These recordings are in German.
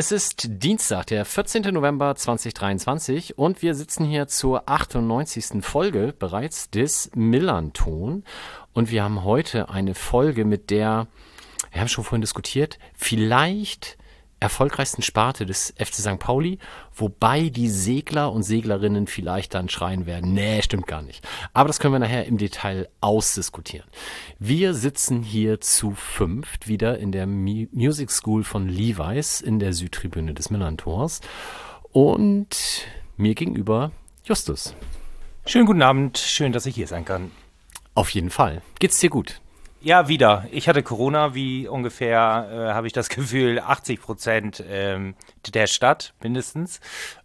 es ist Dienstag, der 14. November 2023 und wir sitzen hier zur 98. Folge bereits des Millanton und wir haben heute eine Folge, mit der, wir haben schon vorhin diskutiert, vielleicht erfolgreichsten Sparte des FC St. Pauli, wobei die Segler und Seglerinnen vielleicht dann schreien werden, nee, stimmt gar nicht. Aber das können wir nachher im Detail ausdiskutieren. Wir sitzen hier zu fünft wieder in der Music School von Levi's in der Südtribüne des Millantors und mir gegenüber Justus. Schönen guten Abend, schön, dass ich hier sein kann. Auf jeden Fall. Geht's dir gut? Ja, wieder. Ich hatte Corona, wie ungefähr, äh, habe ich das Gefühl, 80 Prozent ähm, der Stadt mindestens.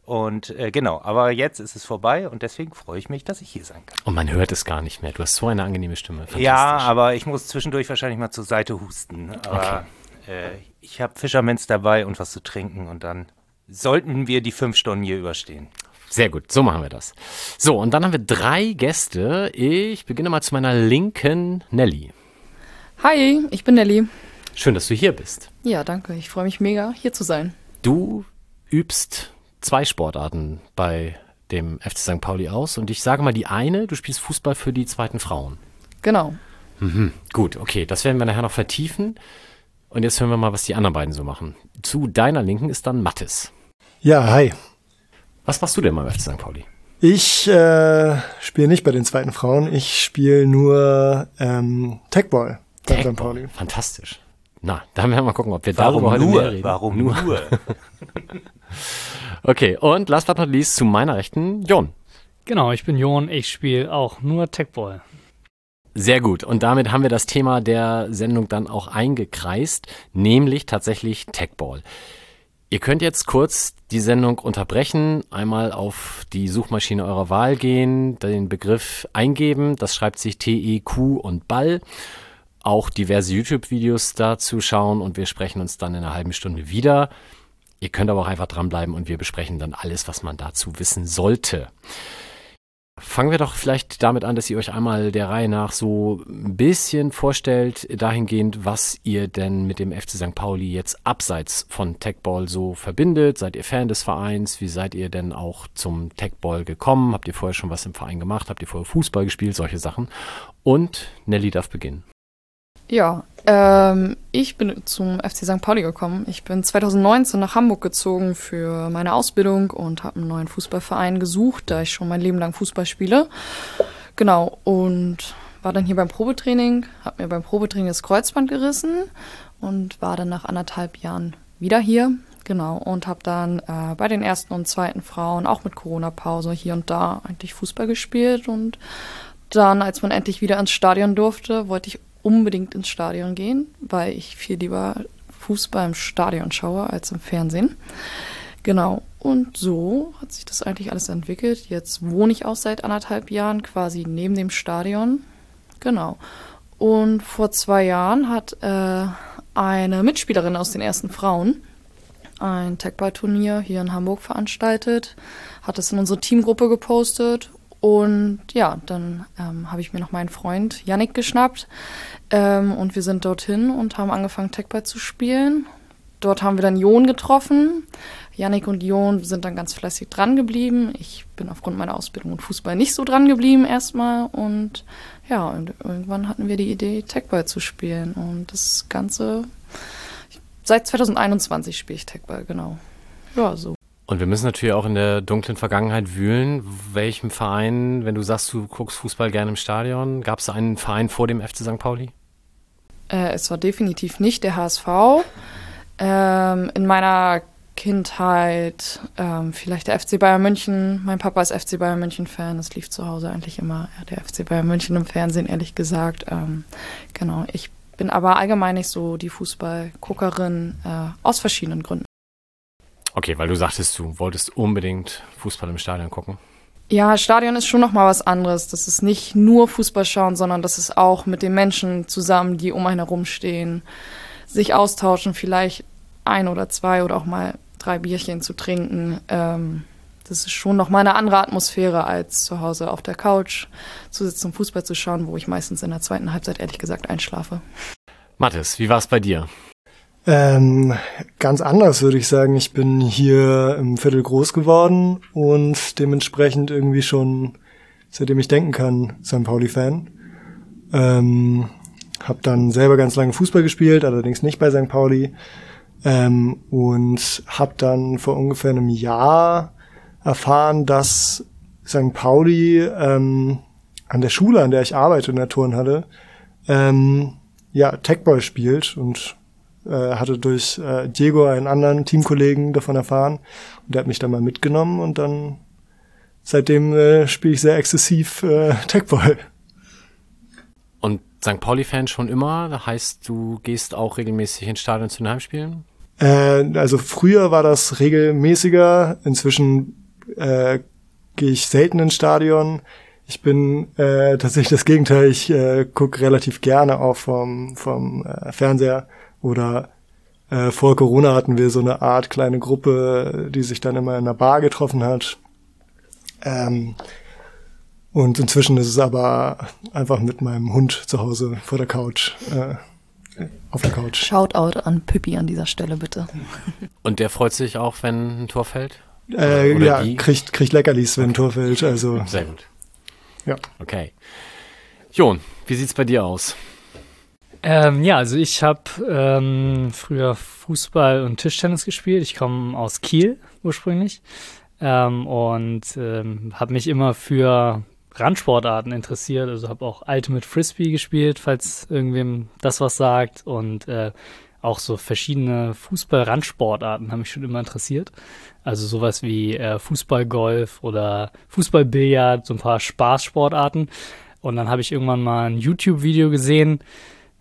Und äh, genau, aber jetzt ist es vorbei und deswegen freue ich mich, dass ich hier sein kann. Und man hört es gar nicht mehr. Du hast so eine angenehme Stimme. Ja, aber ich muss zwischendurch wahrscheinlich mal zur Seite husten. Aber okay. äh, ich habe Fischermens dabei und was zu trinken und dann sollten wir die fünf Stunden hier überstehen. Sehr gut, so machen wir das. So, und dann haben wir drei Gäste. Ich beginne mal zu meiner linken Nelly. Hi, ich bin Nelly. Schön, dass du hier bist. Ja, danke. Ich freue mich mega, hier zu sein. Du übst zwei Sportarten bei dem FC St. Pauli aus und ich sage mal die eine, du spielst Fußball für die zweiten Frauen. Genau. Mhm, gut, okay, das werden wir nachher noch vertiefen. Und jetzt hören wir mal, was die anderen beiden so machen. Zu deiner Linken ist dann Mattes. Ja, hi. Was machst du denn mal beim FC St. Pauli? Ich äh, spiele nicht bei den zweiten Frauen, ich spiele nur ähm, Techball. St. Pauli. Fantastisch. Na, da werden wir mal gucken, ob wir Warum darüber nur? heute reden. Warum nur? nur? okay, und last but not least zu meiner Rechten, Jon. Genau, ich bin Jon, ich spiele auch nur Techball. Sehr gut. Und damit haben wir das Thema der Sendung dann auch eingekreist, nämlich tatsächlich Techball. Ihr könnt jetzt kurz die Sendung unterbrechen, einmal auf die Suchmaschine eurer Wahl gehen, den Begriff eingeben, das schreibt sich T-E-Q und Ball auch diverse YouTube-Videos dazu schauen und wir sprechen uns dann in einer halben Stunde wieder. Ihr könnt aber auch einfach dranbleiben und wir besprechen dann alles, was man dazu wissen sollte. Fangen wir doch vielleicht damit an, dass ihr euch einmal der Reihe nach so ein bisschen vorstellt, dahingehend, was ihr denn mit dem FC St. Pauli jetzt abseits von Techball so verbindet. Seid ihr Fan des Vereins? Wie seid ihr denn auch zum Techball gekommen? Habt ihr vorher schon was im Verein gemacht? Habt ihr vorher Fußball gespielt? Solche Sachen. Und Nelly darf beginnen. Ja, ähm, ich bin zum FC St. Pauli gekommen. Ich bin 2019 nach Hamburg gezogen für meine Ausbildung und habe einen neuen Fußballverein gesucht, da ich schon mein Leben lang Fußball spiele. Genau, und war dann hier beim Probetraining, habe mir beim Probetraining das Kreuzband gerissen und war dann nach anderthalb Jahren wieder hier. Genau, und habe dann äh, bei den ersten und zweiten Frauen, auch mit Corona-Pause, hier und da eigentlich Fußball gespielt. Und dann, als man endlich wieder ins Stadion durfte, wollte ich unbedingt ins Stadion gehen, weil ich viel lieber Fußball im Stadion schaue als im Fernsehen. Genau. Und so hat sich das eigentlich alles entwickelt. Jetzt wohne ich auch seit anderthalb Jahren quasi neben dem Stadion. Genau. Und vor zwei Jahren hat äh, eine Mitspielerin aus den ersten Frauen ein Tagball-Turnier hier in Hamburg veranstaltet, hat es in unsere Teamgruppe gepostet und ja, dann ähm, habe ich mir noch meinen Freund Yannick geschnappt ähm, und wir sind dorthin und haben angefangen, Techball zu spielen. Dort haben wir dann Jon getroffen. Yannick und Jon sind dann ganz fleißig dran geblieben. Ich bin aufgrund meiner Ausbildung und Fußball nicht so dran geblieben erstmal. Und ja, und irgendwann hatten wir die Idee, Techball zu spielen. Und das Ganze, seit 2021 spiele ich Techball, genau. Ja, so. Und wir müssen natürlich auch in der dunklen Vergangenheit wühlen. Welchem Verein, wenn du sagst, du guckst Fußball gerne im Stadion, gab es einen Verein vor dem FC St. Pauli? Äh, es war definitiv nicht der HSV. Ähm, in meiner Kindheit ähm, vielleicht der FC Bayern München. Mein Papa ist FC Bayern München-Fan. Es lief zu Hause eigentlich immer der FC Bayern München im Fernsehen, ehrlich gesagt. Ähm, genau, ich bin aber allgemein nicht so die Fußballguckerin äh, aus verschiedenen Gründen. Okay, weil du sagtest, du wolltest unbedingt Fußball im Stadion gucken. Ja, Stadion ist schon noch mal was anderes. Das ist nicht nur Fußball schauen, sondern das ist auch mit den Menschen zusammen, die um einen herum stehen, sich austauschen, vielleicht ein oder zwei oder auch mal drei Bierchen zu trinken. Ähm, das ist schon noch mal eine andere Atmosphäre, als zu Hause auf der Couch zu sitzen und Fußball zu schauen, wo ich meistens in der zweiten Halbzeit ehrlich gesagt einschlafe. Mathis, wie war es bei dir? Ähm, ganz anders würde ich sagen. Ich bin hier im Viertel groß geworden und dementsprechend irgendwie schon, seitdem ich denken kann, St. Pauli-Fan. Ähm, hab dann selber ganz lange Fußball gespielt, allerdings nicht bei St. Pauli. Ähm, und hab dann vor ungefähr einem Jahr erfahren, dass St. Pauli ähm, an der Schule, an der ich arbeite in der Turnhalle, ähm, ja, Techball spielt und äh, hatte durch äh, Diego, einen anderen Teamkollegen, davon erfahren. Und der hat mich dann mal mitgenommen und dann seitdem äh, spiele ich sehr exzessiv äh, Techball. Und St. Pauli-Fan schon immer? Das heißt, du gehst auch regelmäßig ins Stadion zu den Heimspielen? Äh, also früher war das regelmäßiger. Inzwischen äh, gehe ich selten ins Stadion. Ich bin äh, tatsächlich das Gegenteil. Ich äh, gucke relativ gerne auch vom, vom äh, Fernseher oder äh, vor Corona hatten wir so eine Art kleine Gruppe, die sich dann immer in einer Bar getroffen hat. Ähm, und inzwischen ist es aber einfach mit meinem Hund zu Hause vor der Couch, äh, auf der Couch. Shoutout an Pippi an dieser Stelle bitte. Und der freut sich auch, wenn ein Tor fällt? Äh, Oder ja, die? kriegt, kriegt Leckerlis, wenn ein Tor fällt. Also, Sehr gut. ja. Okay. Jon, wie sieht's bei dir aus? Ähm, ja, also ich habe ähm, früher Fußball und Tischtennis gespielt. Ich komme aus Kiel ursprünglich ähm, und ähm, habe mich immer für Randsportarten interessiert. Also habe auch Ultimate Frisbee gespielt, falls irgendwem das was sagt. Und äh, auch so verschiedene Fußball-Randsportarten haben mich schon immer interessiert. Also sowas wie äh, Fußballgolf oder Fußballbillard, so ein paar Spaßsportarten. Und dann habe ich irgendwann mal ein YouTube-Video gesehen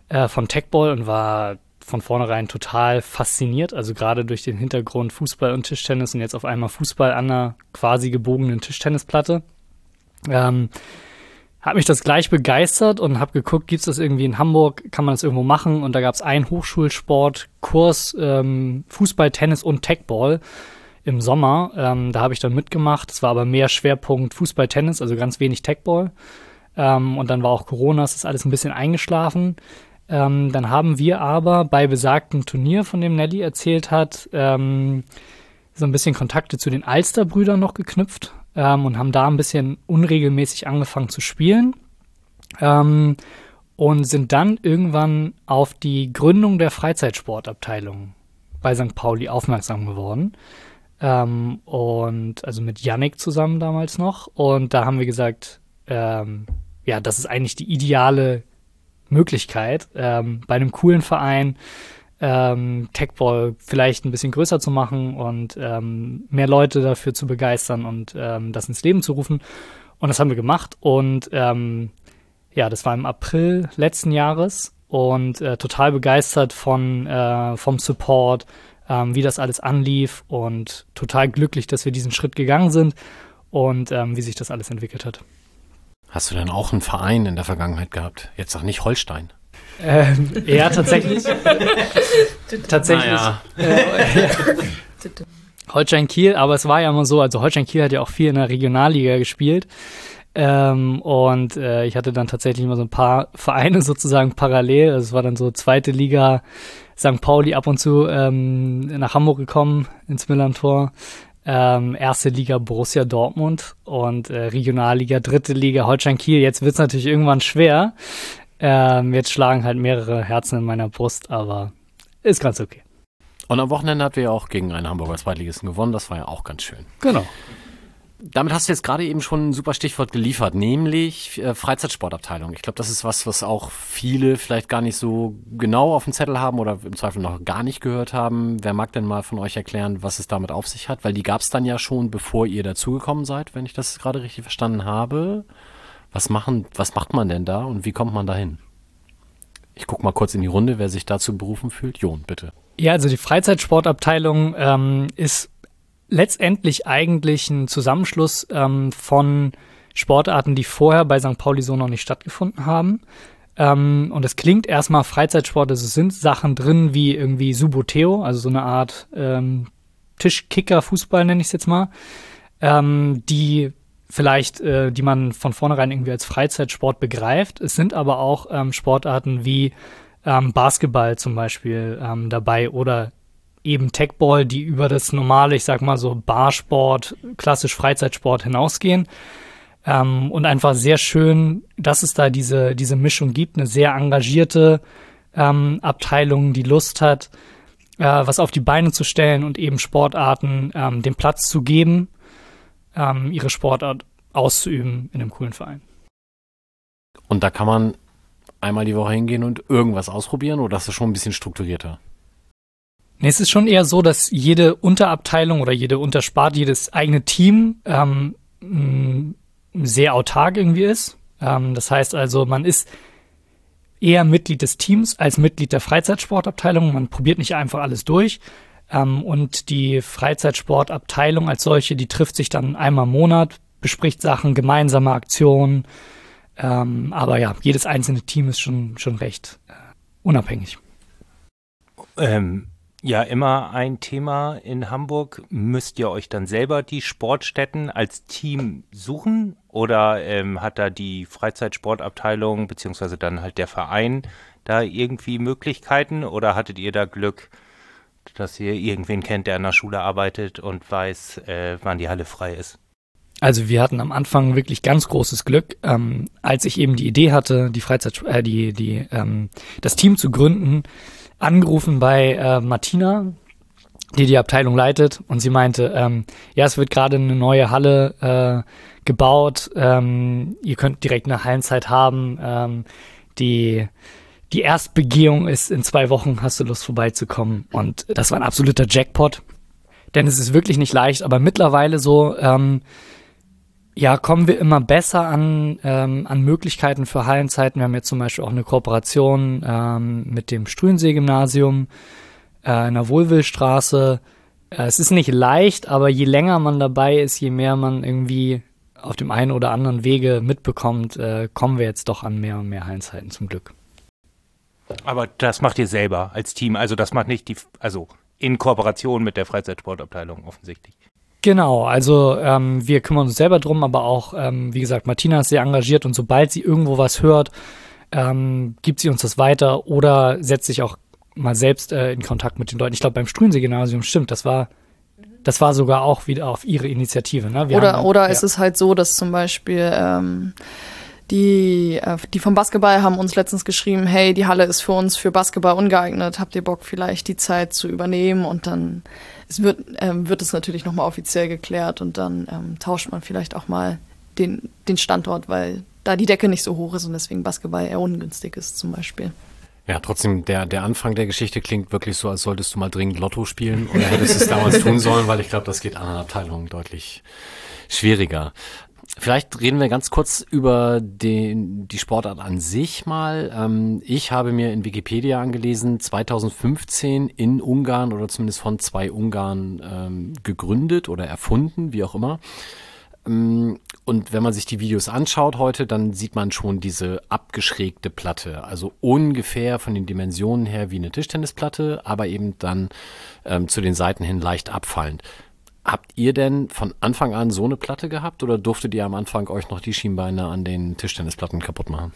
äh, von Techball und war von vornherein total fasziniert. Also gerade durch den Hintergrund Fußball und Tischtennis und jetzt auf einmal Fußball an einer quasi gebogenen Tischtennisplatte. Ähm, hat mich das gleich begeistert und habe geguckt, gibt's das irgendwie in Hamburg, kann man das irgendwo machen? Und da gab's einen Hochschulsportkurs ähm, Fußball, Tennis und Techball im Sommer. Ähm, da habe ich dann mitgemacht. Es war aber mehr Schwerpunkt Fußball, Tennis, also ganz wenig Techball. Ähm, und dann war auch Corona, es ist alles ein bisschen eingeschlafen. Ähm, dann haben wir aber bei besagtem Turnier, von dem Nelly erzählt hat, ähm, so ein bisschen Kontakte zu den Alster-Brüdern noch geknüpft ähm, und haben da ein bisschen unregelmäßig angefangen zu spielen. Ähm, und sind dann irgendwann auf die Gründung der Freizeitsportabteilung bei St. Pauli aufmerksam geworden. Ähm, und also mit Yannick zusammen damals noch. Und da haben wir gesagt, ähm, ja, das ist eigentlich die ideale Möglichkeit, ähm, bei einem coolen Verein ähm, Techball vielleicht ein bisschen größer zu machen und ähm, mehr Leute dafür zu begeistern und ähm, das ins Leben zu rufen. Und das haben wir gemacht. Und ähm, ja, das war im April letzten Jahres und äh, total begeistert von äh, vom Support, ähm, wie das alles anlief und total glücklich, dass wir diesen Schritt gegangen sind und ähm, wie sich das alles entwickelt hat. Hast du denn auch einen Verein in der Vergangenheit gehabt? Jetzt sag nicht Holstein. Ähm, ja, tatsächlich. tatsächlich. Naja. Holstein Kiel, aber es war ja immer so, also Holstein Kiel hat ja auch viel in der Regionalliga gespielt. Ähm, und äh, ich hatte dann tatsächlich immer so ein paar Vereine sozusagen parallel. Also es war dann so zweite Liga St. Pauli ab und zu ähm, nach Hamburg gekommen ins Millantor. Ähm, erste Liga Borussia Dortmund und äh, Regionalliga, dritte Liga Holstein Kiel. Jetzt wird's natürlich irgendwann schwer. Ähm, jetzt schlagen halt mehrere Herzen in meiner Brust, aber ist ganz okay. Und am Wochenende habt ihr ja auch gegen einen Hamburger Zweitligisten gewonnen. Das war ja auch ganz schön. Genau. Damit hast du jetzt gerade eben schon ein super Stichwort geliefert, nämlich äh, Freizeitsportabteilung. Ich glaube, das ist was, was auch viele vielleicht gar nicht so genau auf dem Zettel haben oder im Zweifel noch gar nicht gehört haben. Wer mag denn mal von euch erklären, was es damit auf sich hat? Weil die gab es dann ja schon, bevor ihr dazugekommen seid, wenn ich das gerade richtig verstanden habe. Was machen, was macht man denn da und wie kommt man dahin? Ich guck mal kurz in die Runde, wer sich dazu berufen fühlt. Jon, bitte. Ja, also die Freizeitsportabteilung ähm, ist letztendlich eigentlich ein Zusammenschluss ähm, von Sportarten, die vorher bei St. Pauli so noch nicht stattgefunden haben. Ähm, und es klingt erstmal Freizeitsport, also es sind Sachen drin wie irgendwie Suboteo, also so eine Art ähm, Tischkicker-Fußball, nenne ich es jetzt mal, ähm, die vielleicht, äh, die man von vornherein irgendwie als Freizeitsport begreift. Es sind aber auch ähm, Sportarten wie ähm, Basketball zum Beispiel ähm, dabei oder eben Techball, die über das normale, ich sag mal so Barsport, klassisch Freizeitsport hinausgehen. Ähm, und einfach sehr schön, dass es da diese, diese Mischung gibt, eine sehr engagierte ähm, Abteilung, die Lust hat, äh, was auf die Beine zu stellen und eben Sportarten ähm, den Platz zu geben, ähm, ihre Sportart auszuüben in einem coolen Verein. Und da kann man einmal die Woche hingehen und irgendwas ausprobieren oder ist das schon ein bisschen strukturierter? Nee, es ist schon eher so, dass jede Unterabteilung oder jede Unterspart, jedes eigene Team ähm, sehr autark irgendwie ist. Ähm, das heißt also, man ist eher Mitglied des Teams als Mitglied der Freizeitsportabteilung. Man probiert nicht einfach alles durch. Ähm, und die Freizeitsportabteilung als solche, die trifft sich dann einmal im Monat, bespricht Sachen, gemeinsame Aktionen. Ähm, aber ja, jedes einzelne Team ist schon, schon recht äh, unabhängig. Ähm, ja, immer ein Thema in Hamburg. Müsst ihr euch dann selber die Sportstätten als Team suchen oder ähm, hat da die Freizeitsportabteilung beziehungsweise dann halt der Verein da irgendwie Möglichkeiten oder hattet ihr da Glück, dass ihr irgendwen kennt, der an der Schule arbeitet und weiß, äh, wann die Halle frei ist? Also wir hatten am Anfang wirklich ganz großes Glück, ähm, als ich eben die Idee hatte, die Freizeit, äh, die, die, ähm, das Team zu gründen, angerufen bei äh, Martina, die die Abteilung leitet, und sie meinte, ähm, ja, es wird gerade eine neue Halle äh, gebaut, ähm, ihr könnt direkt eine Hallenzeit haben, ähm, die die Erstbegehung ist in zwei Wochen, hast du Lust vorbeizukommen. Und das war ein absoluter Jackpot. Denn es ist wirklich nicht leicht, aber mittlerweile so, ähm, ja, kommen wir immer besser an, ähm, an Möglichkeiten für Hallenzeiten. Wir haben jetzt zum Beispiel auch eine Kooperation ähm, mit dem Strühensee-Gymnasium äh, in der Wohlwillstraße. Äh, es ist nicht leicht, aber je länger man dabei ist, je mehr man irgendwie auf dem einen oder anderen Wege mitbekommt, äh, kommen wir jetzt doch an mehr und mehr Hallenzeiten zum Glück. Aber das macht ihr selber als Team. Also das macht nicht die, also in Kooperation mit der Freizeitsportabteilung offensichtlich. Genau, also ähm, wir kümmern uns selber drum, aber auch, ähm, wie gesagt, Martina ist sehr engagiert und sobald sie irgendwo was hört, ähm, gibt sie uns das weiter oder setzt sich auch mal selbst äh, in Kontakt mit den Leuten. Ich glaube, beim Struensee-Gymnasium stimmt, das war, das war sogar auch wieder auf ihre Initiative. Ne? Wir oder haben, oder ja. ist es halt so, dass zum Beispiel ähm, die, äh, die vom Basketball haben uns letztens geschrieben, hey, die Halle ist für uns für Basketball ungeeignet, habt ihr Bock vielleicht die Zeit zu übernehmen und dann es wird, ähm, wird es natürlich nochmal offiziell geklärt und dann ähm, tauscht man vielleicht auch mal den, den Standort, weil da die Decke nicht so hoch ist und deswegen Basketball eher ungünstig ist zum Beispiel. Ja, trotzdem, der, der Anfang der Geschichte klingt wirklich so, als solltest du mal dringend Lotto spielen oder hättest es damals tun sollen, weil ich glaube, das geht anderen Abteilungen deutlich schwieriger. Vielleicht reden wir ganz kurz über den, die Sportart an sich mal. Ähm, ich habe mir in Wikipedia angelesen, 2015 in Ungarn oder zumindest von zwei Ungarn ähm, gegründet oder erfunden, wie auch immer. Ähm, und wenn man sich die Videos anschaut heute, dann sieht man schon diese abgeschrägte Platte. Also ungefähr von den Dimensionen her wie eine Tischtennisplatte, aber eben dann ähm, zu den Seiten hin leicht abfallend. Habt ihr denn von Anfang an so eine Platte gehabt oder durftet ihr am Anfang euch noch die Schienbeine an den Tischtennisplatten kaputt machen?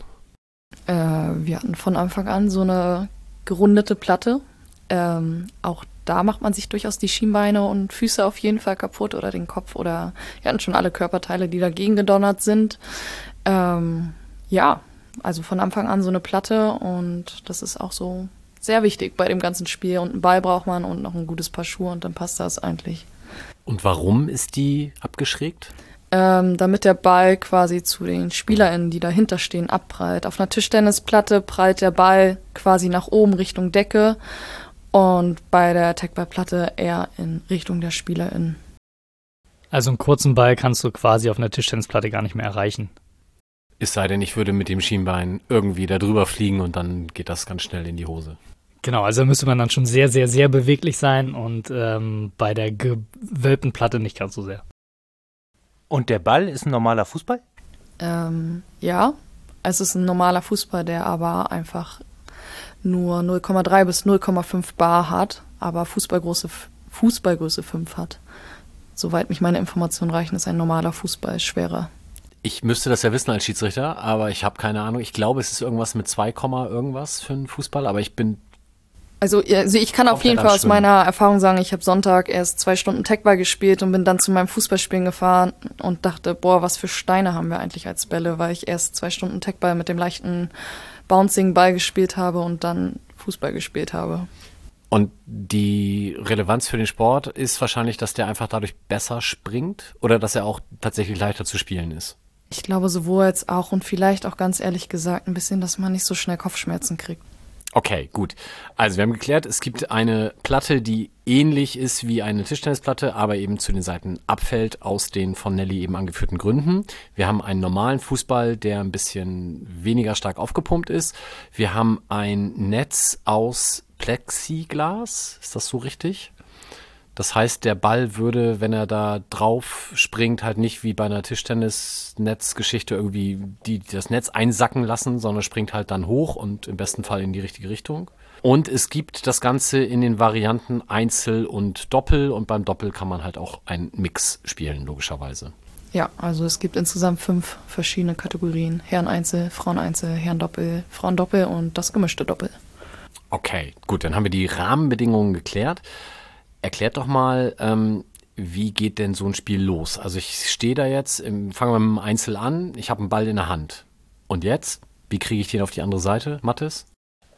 Äh, wir hatten von Anfang an so eine gerundete Platte. Ähm, auch da macht man sich durchaus die Schienbeine und Füße auf jeden Fall kaputt oder den Kopf oder wir hatten schon alle Körperteile, die dagegen gedonnert sind. Ähm, ja, also von Anfang an so eine Platte und das ist auch so sehr wichtig bei dem ganzen Spiel. Und einen Ball braucht man und noch ein gutes Paar Schuhe und dann passt das eigentlich. Und warum ist die abgeschrägt? Ähm, damit der Ball quasi zu den SpielerInnen, die dahinter stehen, abprallt. Auf einer Tischtennisplatte prallt der Ball quasi nach oben Richtung Decke und bei der Techballplatte eher in Richtung der SpielerInnen. Also einen kurzen Ball kannst du quasi auf einer Tischtennisplatte gar nicht mehr erreichen. Es sei denn, ich würde mit dem Schienbein irgendwie da drüber fliegen und dann geht das ganz schnell in die Hose. Genau, also müsste man dann schon sehr, sehr, sehr beweglich sein und ähm, bei der gewölbten Platte nicht ganz so sehr. Und der Ball ist ein normaler Fußball? Ähm, ja, es ist ein normaler Fußball, der aber einfach nur 0,3 bis 0,5 Bar hat, aber fußballgroße Fußballgröße 5 hat. Soweit mich meine Informationen reichen, ist ein normaler Fußball schwerer. Ich müsste das ja wissen als Schiedsrichter, aber ich habe keine Ahnung. Ich glaube, es ist irgendwas mit 2, irgendwas für einen Fußball, aber ich bin also, also ich kann auf jeden Fall aus meiner Erfahrung sagen, ich habe Sonntag erst zwei Stunden Techball gespielt und bin dann zu meinem Fußballspielen gefahren und dachte, boah, was für Steine haben wir eigentlich als Bälle, weil ich erst zwei Stunden Techball mit dem leichten Bouncing Ball gespielt habe und dann Fußball gespielt habe. Und die Relevanz für den Sport ist wahrscheinlich, dass der einfach dadurch besser springt oder dass er auch tatsächlich leichter zu spielen ist. Ich glaube sowohl als auch und vielleicht auch ganz ehrlich gesagt ein bisschen, dass man nicht so schnell Kopfschmerzen kriegt. Okay, gut. Also wir haben geklärt, es gibt eine Platte, die ähnlich ist wie eine Tischtennisplatte, aber eben zu den Seiten abfällt aus den von Nelly eben angeführten Gründen. Wir haben einen normalen Fußball, der ein bisschen weniger stark aufgepumpt ist. Wir haben ein Netz aus Plexiglas. Ist das so richtig? Das heißt, der Ball würde, wenn er da drauf springt, halt nicht wie bei einer Tischtennis-Netzgeschichte irgendwie die, das Netz einsacken lassen, sondern springt halt dann hoch und im besten Fall in die richtige Richtung. Und es gibt das Ganze in den Varianten Einzel und Doppel und beim Doppel kann man halt auch einen Mix spielen, logischerweise. Ja, also es gibt insgesamt fünf verschiedene Kategorien. Herren Einzel, Frauen Einzel, Herren Doppel, Frauen Doppel und das gemischte Doppel. Okay, gut, dann haben wir die Rahmenbedingungen geklärt. Erklärt doch mal, ähm, wie geht denn so ein Spiel los? Also ich stehe da jetzt, im, fangen wir mit dem Einzel an, ich habe einen Ball in der Hand. Und jetzt? Wie kriege ich den auf die andere Seite, Mathis?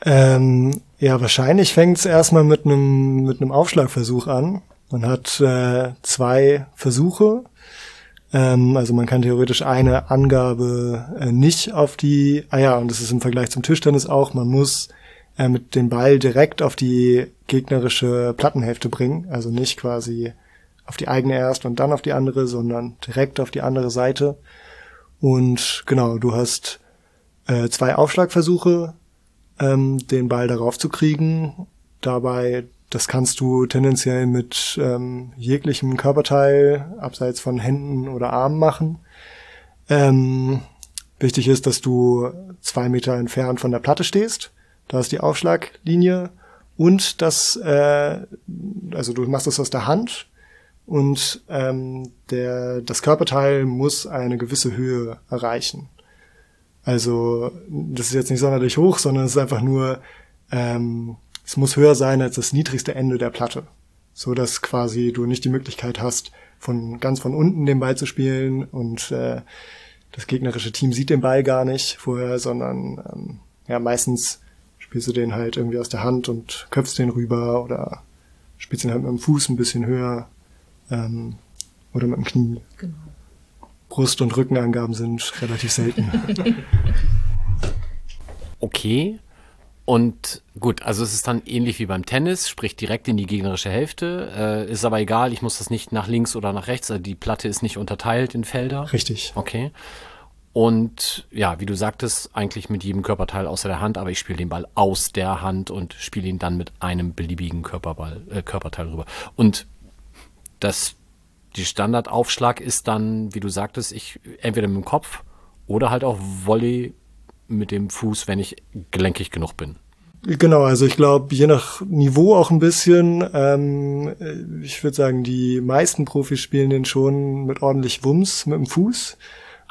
Ähm, ja, wahrscheinlich fängt es erstmal mit einem mit einem Aufschlagversuch an. Man hat äh, zwei Versuche. Ähm, also man kann theoretisch eine Angabe äh, nicht auf die, ah ja, und das ist im Vergleich zum Tischtennis auch, man muss äh, mit dem Ball direkt auf die gegnerische Plattenhälfte bringen. Also nicht quasi auf die eigene erst und dann auf die andere, sondern direkt auf die andere Seite. Und genau, du hast äh, zwei Aufschlagversuche, ähm, den Ball darauf zu kriegen. Dabei, das kannst du tendenziell mit ähm, jeglichem Körperteil, abseits von Händen oder Armen machen. Ähm, wichtig ist, dass du zwei Meter entfernt von der Platte stehst da ist die Aufschlaglinie und das, äh, also du machst das aus der Hand und ähm, der, das Körperteil muss eine gewisse Höhe erreichen. Also das ist jetzt nicht sonderlich hoch, sondern es ist einfach nur, ähm, es muss höher sein als das niedrigste Ende der Platte, so dass quasi du nicht die Möglichkeit hast, von ganz von unten den Ball zu spielen und äh, das gegnerische Team sieht den Ball gar nicht vorher, sondern ähm, ja meistens spielst du den halt irgendwie aus der Hand und köpfst den rüber oder spielst ihn halt mit dem Fuß ein bisschen höher ähm, oder mit dem Knie. Genau. Brust- und Rückenangaben sind relativ selten. okay. Und gut, also es ist dann ähnlich wie beim Tennis, sprich direkt in die gegnerische Hälfte. Äh, ist aber egal, ich muss das nicht nach links oder nach rechts, also die Platte ist nicht unterteilt in Felder. Richtig. Okay. Und ja, wie du sagtest, eigentlich mit jedem Körperteil außer der Hand, aber ich spiele den Ball aus der Hand und spiele ihn dann mit einem beliebigen Körperball, äh, Körperteil rüber. Und das, die Standardaufschlag ist dann, wie du sagtest, ich entweder mit dem Kopf oder halt auch Volley mit dem Fuß, wenn ich gelenkig genug bin. Genau, also ich glaube, je nach Niveau auch ein bisschen. Ähm, ich würde sagen, die meisten Profis spielen den schon mit ordentlich Wumms mit dem Fuß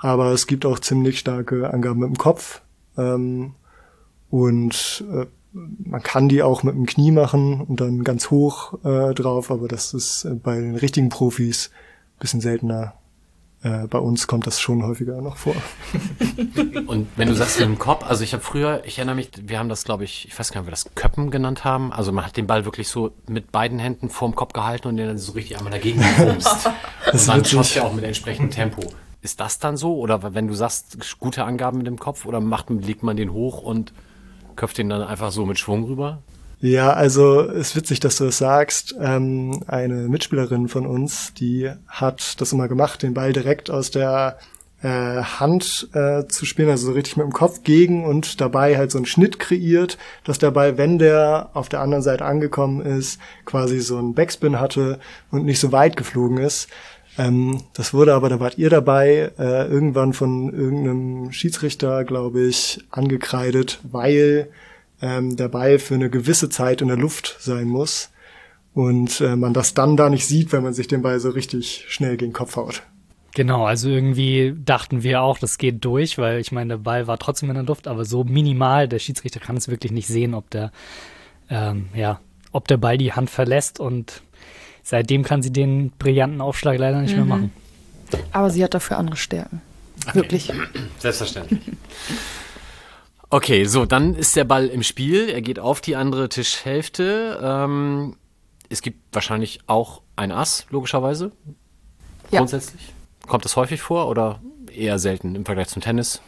aber es gibt auch ziemlich starke Angaben mit dem Kopf. Ähm, und äh, man kann die auch mit dem Knie machen und dann ganz hoch äh, drauf, aber das ist äh, bei den richtigen Profis bisschen seltener. Äh, bei uns kommt das schon häufiger noch vor. Und wenn du sagst mit dem Kopf, also ich habe früher, ich erinnere mich, wir haben das, glaube ich, ich weiß gar nicht, ob wir das Köppen genannt haben. Also man hat den Ball wirklich so mit beiden Händen vorm Kopf gehalten und den dann so richtig einmal dagegen gebumst. und dann schoss ja auch mit entsprechendem Tempo. Ist das dann so? Oder wenn du sagst, gute Angaben mit dem Kopf oder macht, legt man den hoch und köpft den dann einfach so mit Schwung rüber? Ja, also ist witzig, dass du das sagst. Ähm, eine Mitspielerin von uns, die hat das immer gemacht, den Ball direkt aus der äh, Hand äh, zu spielen, also so richtig mit dem Kopf gegen und dabei halt so einen Schnitt kreiert, dass der Ball, wenn der auf der anderen Seite angekommen ist, quasi so einen Backspin hatte und nicht so weit geflogen ist. Ähm, das wurde aber, da wart ihr dabei, äh, irgendwann von irgendeinem Schiedsrichter, glaube ich, angekreidet, weil ähm, der Ball für eine gewisse Zeit in der Luft sein muss. und äh, man das dann da nicht sieht, wenn man sich den Ball so richtig schnell gegen den Kopf haut. Genau, also irgendwie dachten wir auch, das geht durch, weil ich meine, der Ball war trotzdem in der Luft, aber so minimal, der Schiedsrichter kann es wirklich nicht sehen, ob der, ähm, ja, ob der Ball die Hand verlässt und seitdem kann sie den brillanten Aufschlag leider nicht mhm. mehr machen. Aber sie hat dafür andere Stärken. Wirklich. Selbstverständlich. Okay, so, dann ist der Ball im Spiel. Er geht auf die andere Tischhälfte. Ähm, es gibt wahrscheinlich auch ein Ass, logischerweise. Ja. Grundsätzlich. Kommt das häufig vor oder eher selten im Vergleich zum Tennis?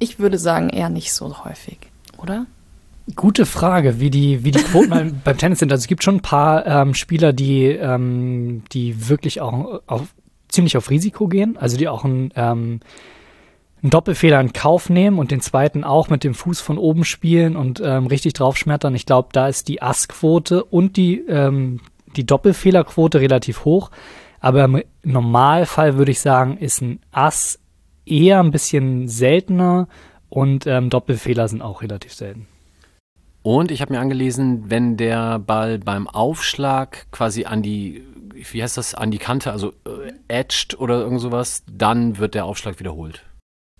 Ich würde sagen, eher nicht so häufig, oder? Gute Frage, wie die, wie die Quoten beim Tennis sind. Also es gibt schon ein paar ähm, Spieler, die, ähm, die wirklich auch auf, ziemlich auf Risiko gehen, also die auch ein, ähm, einen Doppelfehler in Kauf nehmen und den zweiten auch mit dem Fuß von oben spielen und ähm, richtig draufschmettern. Ich glaube, da ist die Assquote und die, ähm, die Doppelfehlerquote relativ hoch. Aber im Normalfall würde ich sagen, ist ein Ass eher ein bisschen seltener und ähm, Doppelfehler sind auch relativ selten. Und ich habe mir angelesen, wenn der Ball beim Aufschlag quasi an die, wie heißt das, an die Kante, also äh, edged oder irgend sowas, dann wird der Aufschlag wiederholt.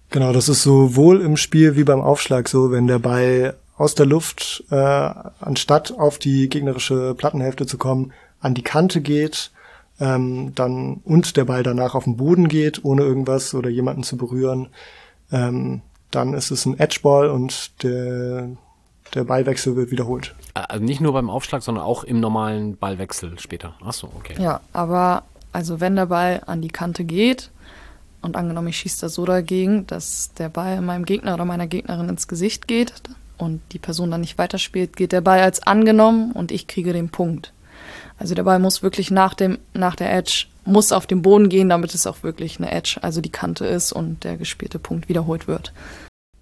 Genau, das ist sowohl im Spiel wie beim Aufschlag so, wenn der Ball aus der Luft, äh, anstatt auf die gegnerische Plattenhälfte zu kommen, an die Kante geht, ähm, dann und der Ball danach auf den Boden geht, ohne irgendwas oder jemanden zu berühren, ähm, dann ist es ein Edgeball und der, der Ballwechsel wird wiederholt. Also nicht nur beim Aufschlag, sondern auch im normalen Ballwechsel später. Ach so, okay. Ja, aber also wenn der Ball an die Kante geht und angenommen ich schieße da so dagegen, dass der Ball meinem Gegner oder meiner Gegnerin ins Gesicht geht und die Person dann nicht weiterspielt, geht der Ball als angenommen und ich kriege den Punkt. Also der Ball muss wirklich nach dem, nach der Edge, muss auf den Boden gehen, damit es auch wirklich eine Edge, also die Kante ist und der gespielte Punkt wiederholt wird.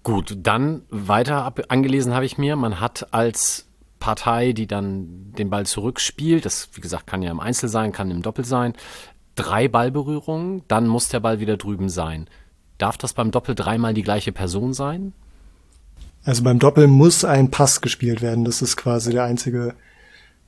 Gut, dann weiter ab, angelesen habe ich mir, man hat als Partei, die dann den Ball zurückspielt, das wie gesagt kann ja im Einzel sein, kann im Doppel sein, drei Ballberührungen, dann muss der Ball wieder drüben sein. Darf das beim Doppel dreimal die gleiche Person sein? Also beim Doppel muss ein Pass gespielt werden. Das ist quasi der einzige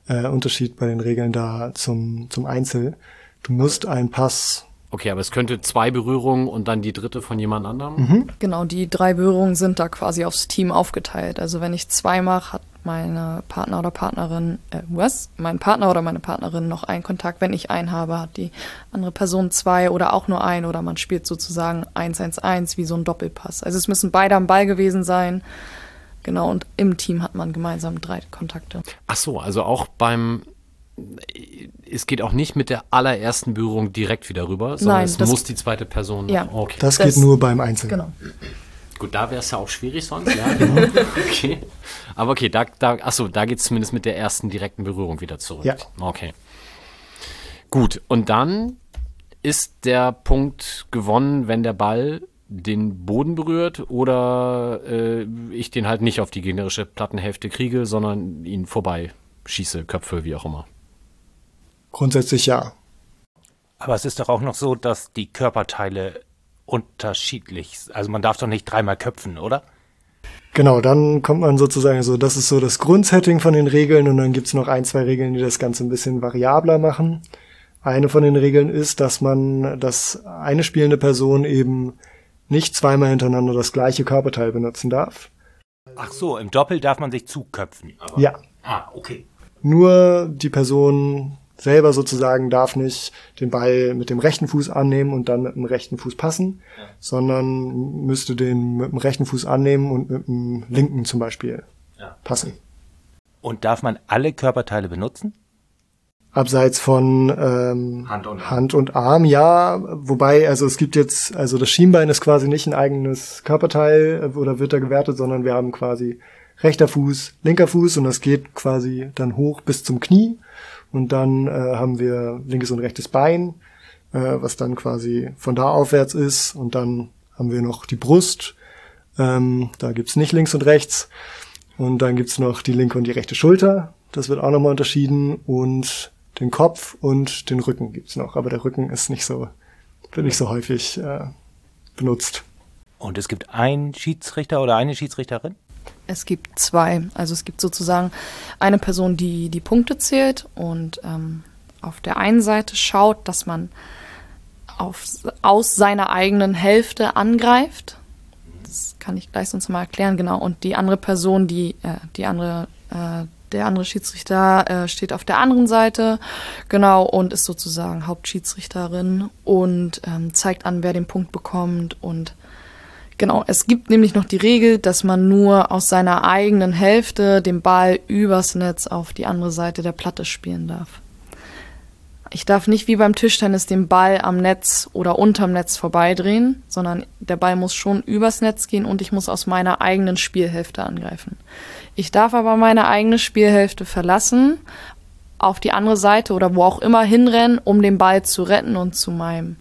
äh, Unterschied bei den Regeln da zum, zum Einzel. Du musst einen Pass. Okay, aber es könnte zwei Berührungen und dann die dritte von jemand anderem? Mhm. Genau, die drei Berührungen sind da quasi aufs Team aufgeteilt. Also wenn ich zwei mache, hat meine Partner oder Partnerin, äh, was? Mein Partner oder meine Partnerin noch einen Kontakt. Wenn ich einen habe, hat die andere Person zwei oder auch nur einen oder man spielt sozusagen 1-1-1 wie so ein Doppelpass. Also es müssen beide am Ball gewesen sein. Genau, und im Team hat man gemeinsam drei Kontakte. Ach so, also auch beim es geht auch nicht mit der allerersten Berührung direkt wieder rüber, sondern Nein, es muss die zweite Person. Ja, okay. Das, das geht nur beim Einzel. Genau. Gut, da wäre es ja auch schwierig sonst, ja. Genau. okay. Aber okay, da, da, achso, da geht es zumindest mit der ersten direkten Berührung wieder zurück. Ja. Okay. Gut, und dann ist der Punkt gewonnen, wenn der Ball den Boden berührt oder äh, ich den halt nicht auf die gegnerische Plattenhälfte kriege, sondern ihn vorbei schieße, Köpfe, wie auch immer. Grundsätzlich ja. Aber es ist doch auch noch so, dass die Körperteile unterschiedlich, also man darf doch nicht dreimal köpfen, oder? Genau, dann kommt man sozusagen so, das ist so das Grundsetting von den Regeln und dann gibt's noch ein, zwei Regeln, die das Ganze ein bisschen variabler machen. Eine von den Regeln ist, dass man, dass eine spielende Person eben nicht zweimal hintereinander das gleiche Körperteil benutzen darf. Ach so, im Doppel darf man sich zuköpfen. Aber ja. Ah, okay. Nur die Person selber sozusagen darf nicht den Ball mit dem rechten Fuß annehmen und dann mit dem rechten Fuß passen, ja. sondern müsste den mit dem rechten Fuß annehmen und mit dem linken zum Beispiel ja. passen. Und darf man alle Körperteile benutzen? abseits von ähm, Hand, und Hand und Arm, ja. Wobei, also es gibt jetzt, also das Schienbein ist quasi nicht ein eigenes Körperteil äh, oder wird da gewertet, sondern wir haben quasi rechter Fuß, linker Fuß und das geht quasi dann hoch bis zum Knie. Und dann äh, haben wir linkes und rechtes Bein, äh, was dann quasi von da aufwärts ist. Und dann haben wir noch die Brust. Ähm, da gibt's nicht links und rechts. Und dann gibt's noch die linke und die rechte Schulter. Das wird auch nochmal unterschieden. Und den Kopf und den Rücken gibt's noch, aber der Rücken ist nicht so, wird nicht so häufig äh, benutzt. Und es gibt einen Schiedsrichter oder eine Schiedsrichterin? Es gibt zwei. Also es gibt sozusagen eine Person, die die Punkte zählt und ähm, auf der einen Seite schaut, dass man auf, aus seiner eigenen Hälfte angreift. Das kann ich gleich sonst mal erklären, genau. Und die andere Person, die, äh, die andere, äh, der andere Schiedsrichter äh, steht auf der anderen Seite, genau, und ist sozusagen Hauptschiedsrichterin und ähm, zeigt an, wer den Punkt bekommt und Genau, es gibt nämlich noch die Regel, dass man nur aus seiner eigenen Hälfte den Ball übers Netz auf die andere Seite der Platte spielen darf. Ich darf nicht wie beim Tischtennis den Ball am Netz oder unterm Netz vorbeidrehen, sondern der Ball muss schon übers Netz gehen und ich muss aus meiner eigenen Spielhälfte angreifen. Ich darf aber meine eigene Spielhälfte verlassen, auf die andere Seite oder wo auch immer hinrennen, um den Ball zu retten und zu meinem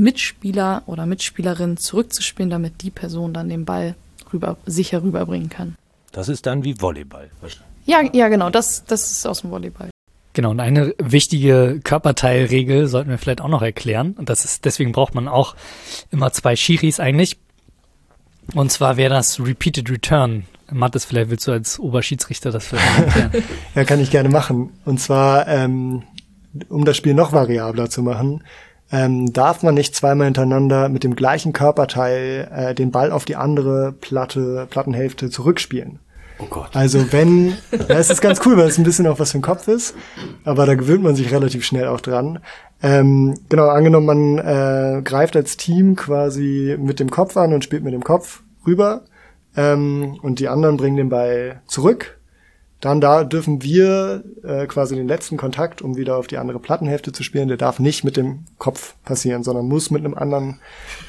Mitspieler oder Mitspielerin zurückzuspielen, damit die Person dann den Ball rüber, sicher rüberbringen kann. Das ist dann wie Volleyball. Ja, ja, genau, das, das ist aus dem Volleyball. Genau, und eine wichtige Körperteilregel sollten wir vielleicht auch noch erklären. Und das ist, deswegen braucht man auch immer zwei Schiris eigentlich. Und zwar wäre das Repeated Return. Mathis, vielleicht willst du als Oberschiedsrichter das vielleicht erklären. ja, kann ich gerne machen. Und zwar, ähm, um das Spiel noch variabler zu machen, ähm, darf man nicht zweimal hintereinander mit dem gleichen Körperteil äh, den Ball auf die andere Platte, Plattenhälfte zurückspielen. Oh Gott. Also wenn, ja, es ist ganz cool, weil es ein bisschen auch was für den Kopf ist, aber da gewöhnt man sich relativ schnell auch dran. Ähm, genau, angenommen, man äh, greift als Team quasi mit dem Kopf an und spielt mit dem Kopf rüber ähm, und die anderen bringen den Ball zurück. Dann da dürfen wir äh, quasi den letzten Kontakt, um wieder auf die andere Plattenhälfte zu spielen, der darf nicht mit dem Kopf passieren, sondern muss mit einem anderen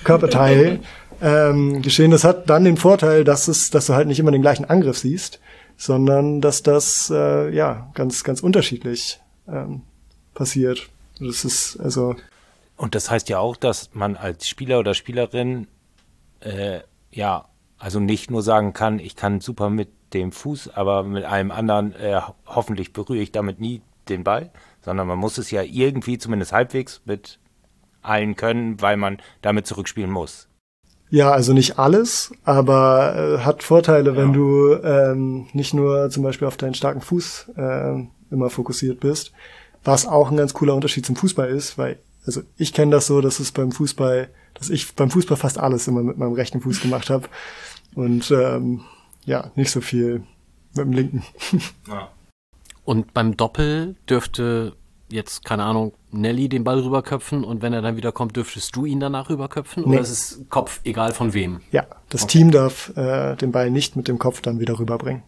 Körperteil ähm, geschehen. Das hat dann den Vorteil, dass es, dass du halt nicht immer den gleichen Angriff siehst, sondern dass das äh, ja ganz, ganz unterschiedlich ähm, passiert. Das ist also. Und das heißt ja auch, dass man als Spieler oder Spielerin äh, ja also nicht nur sagen kann, ich kann super mit dem Fuß, aber mit einem anderen äh, hoffentlich berühre ich damit nie den Ball, sondern man muss es ja irgendwie zumindest halbwegs mit allen können, weil man damit zurückspielen muss. Ja, also nicht alles, aber äh, hat Vorteile, ja. wenn du ähm, nicht nur zum Beispiel auf deinen starken Fuß äh, immer fokussiert bist, was auch ein ganz cooler Unterschied zum Fußball ist, weil also ich kenne das so, dass es beim Fußball, dass ich beim Fußball fast alles immer mit meinem rechten Fuß gemacht habe und ähm, ja, nicht so viel mit dem linken. Ja. Und beim Doppel dürfte jetzt, keine Ahnung, Nelly den Ball rüberköpfen und wenn er dann wieder kommt, dürftest du ihn danach rüberköpfen? Nee. Oder ist es Kopf egal von wem? Ja, das okay. Team darf äh, den Ball nicht mit dem Kopf dann wieder rüberbringen.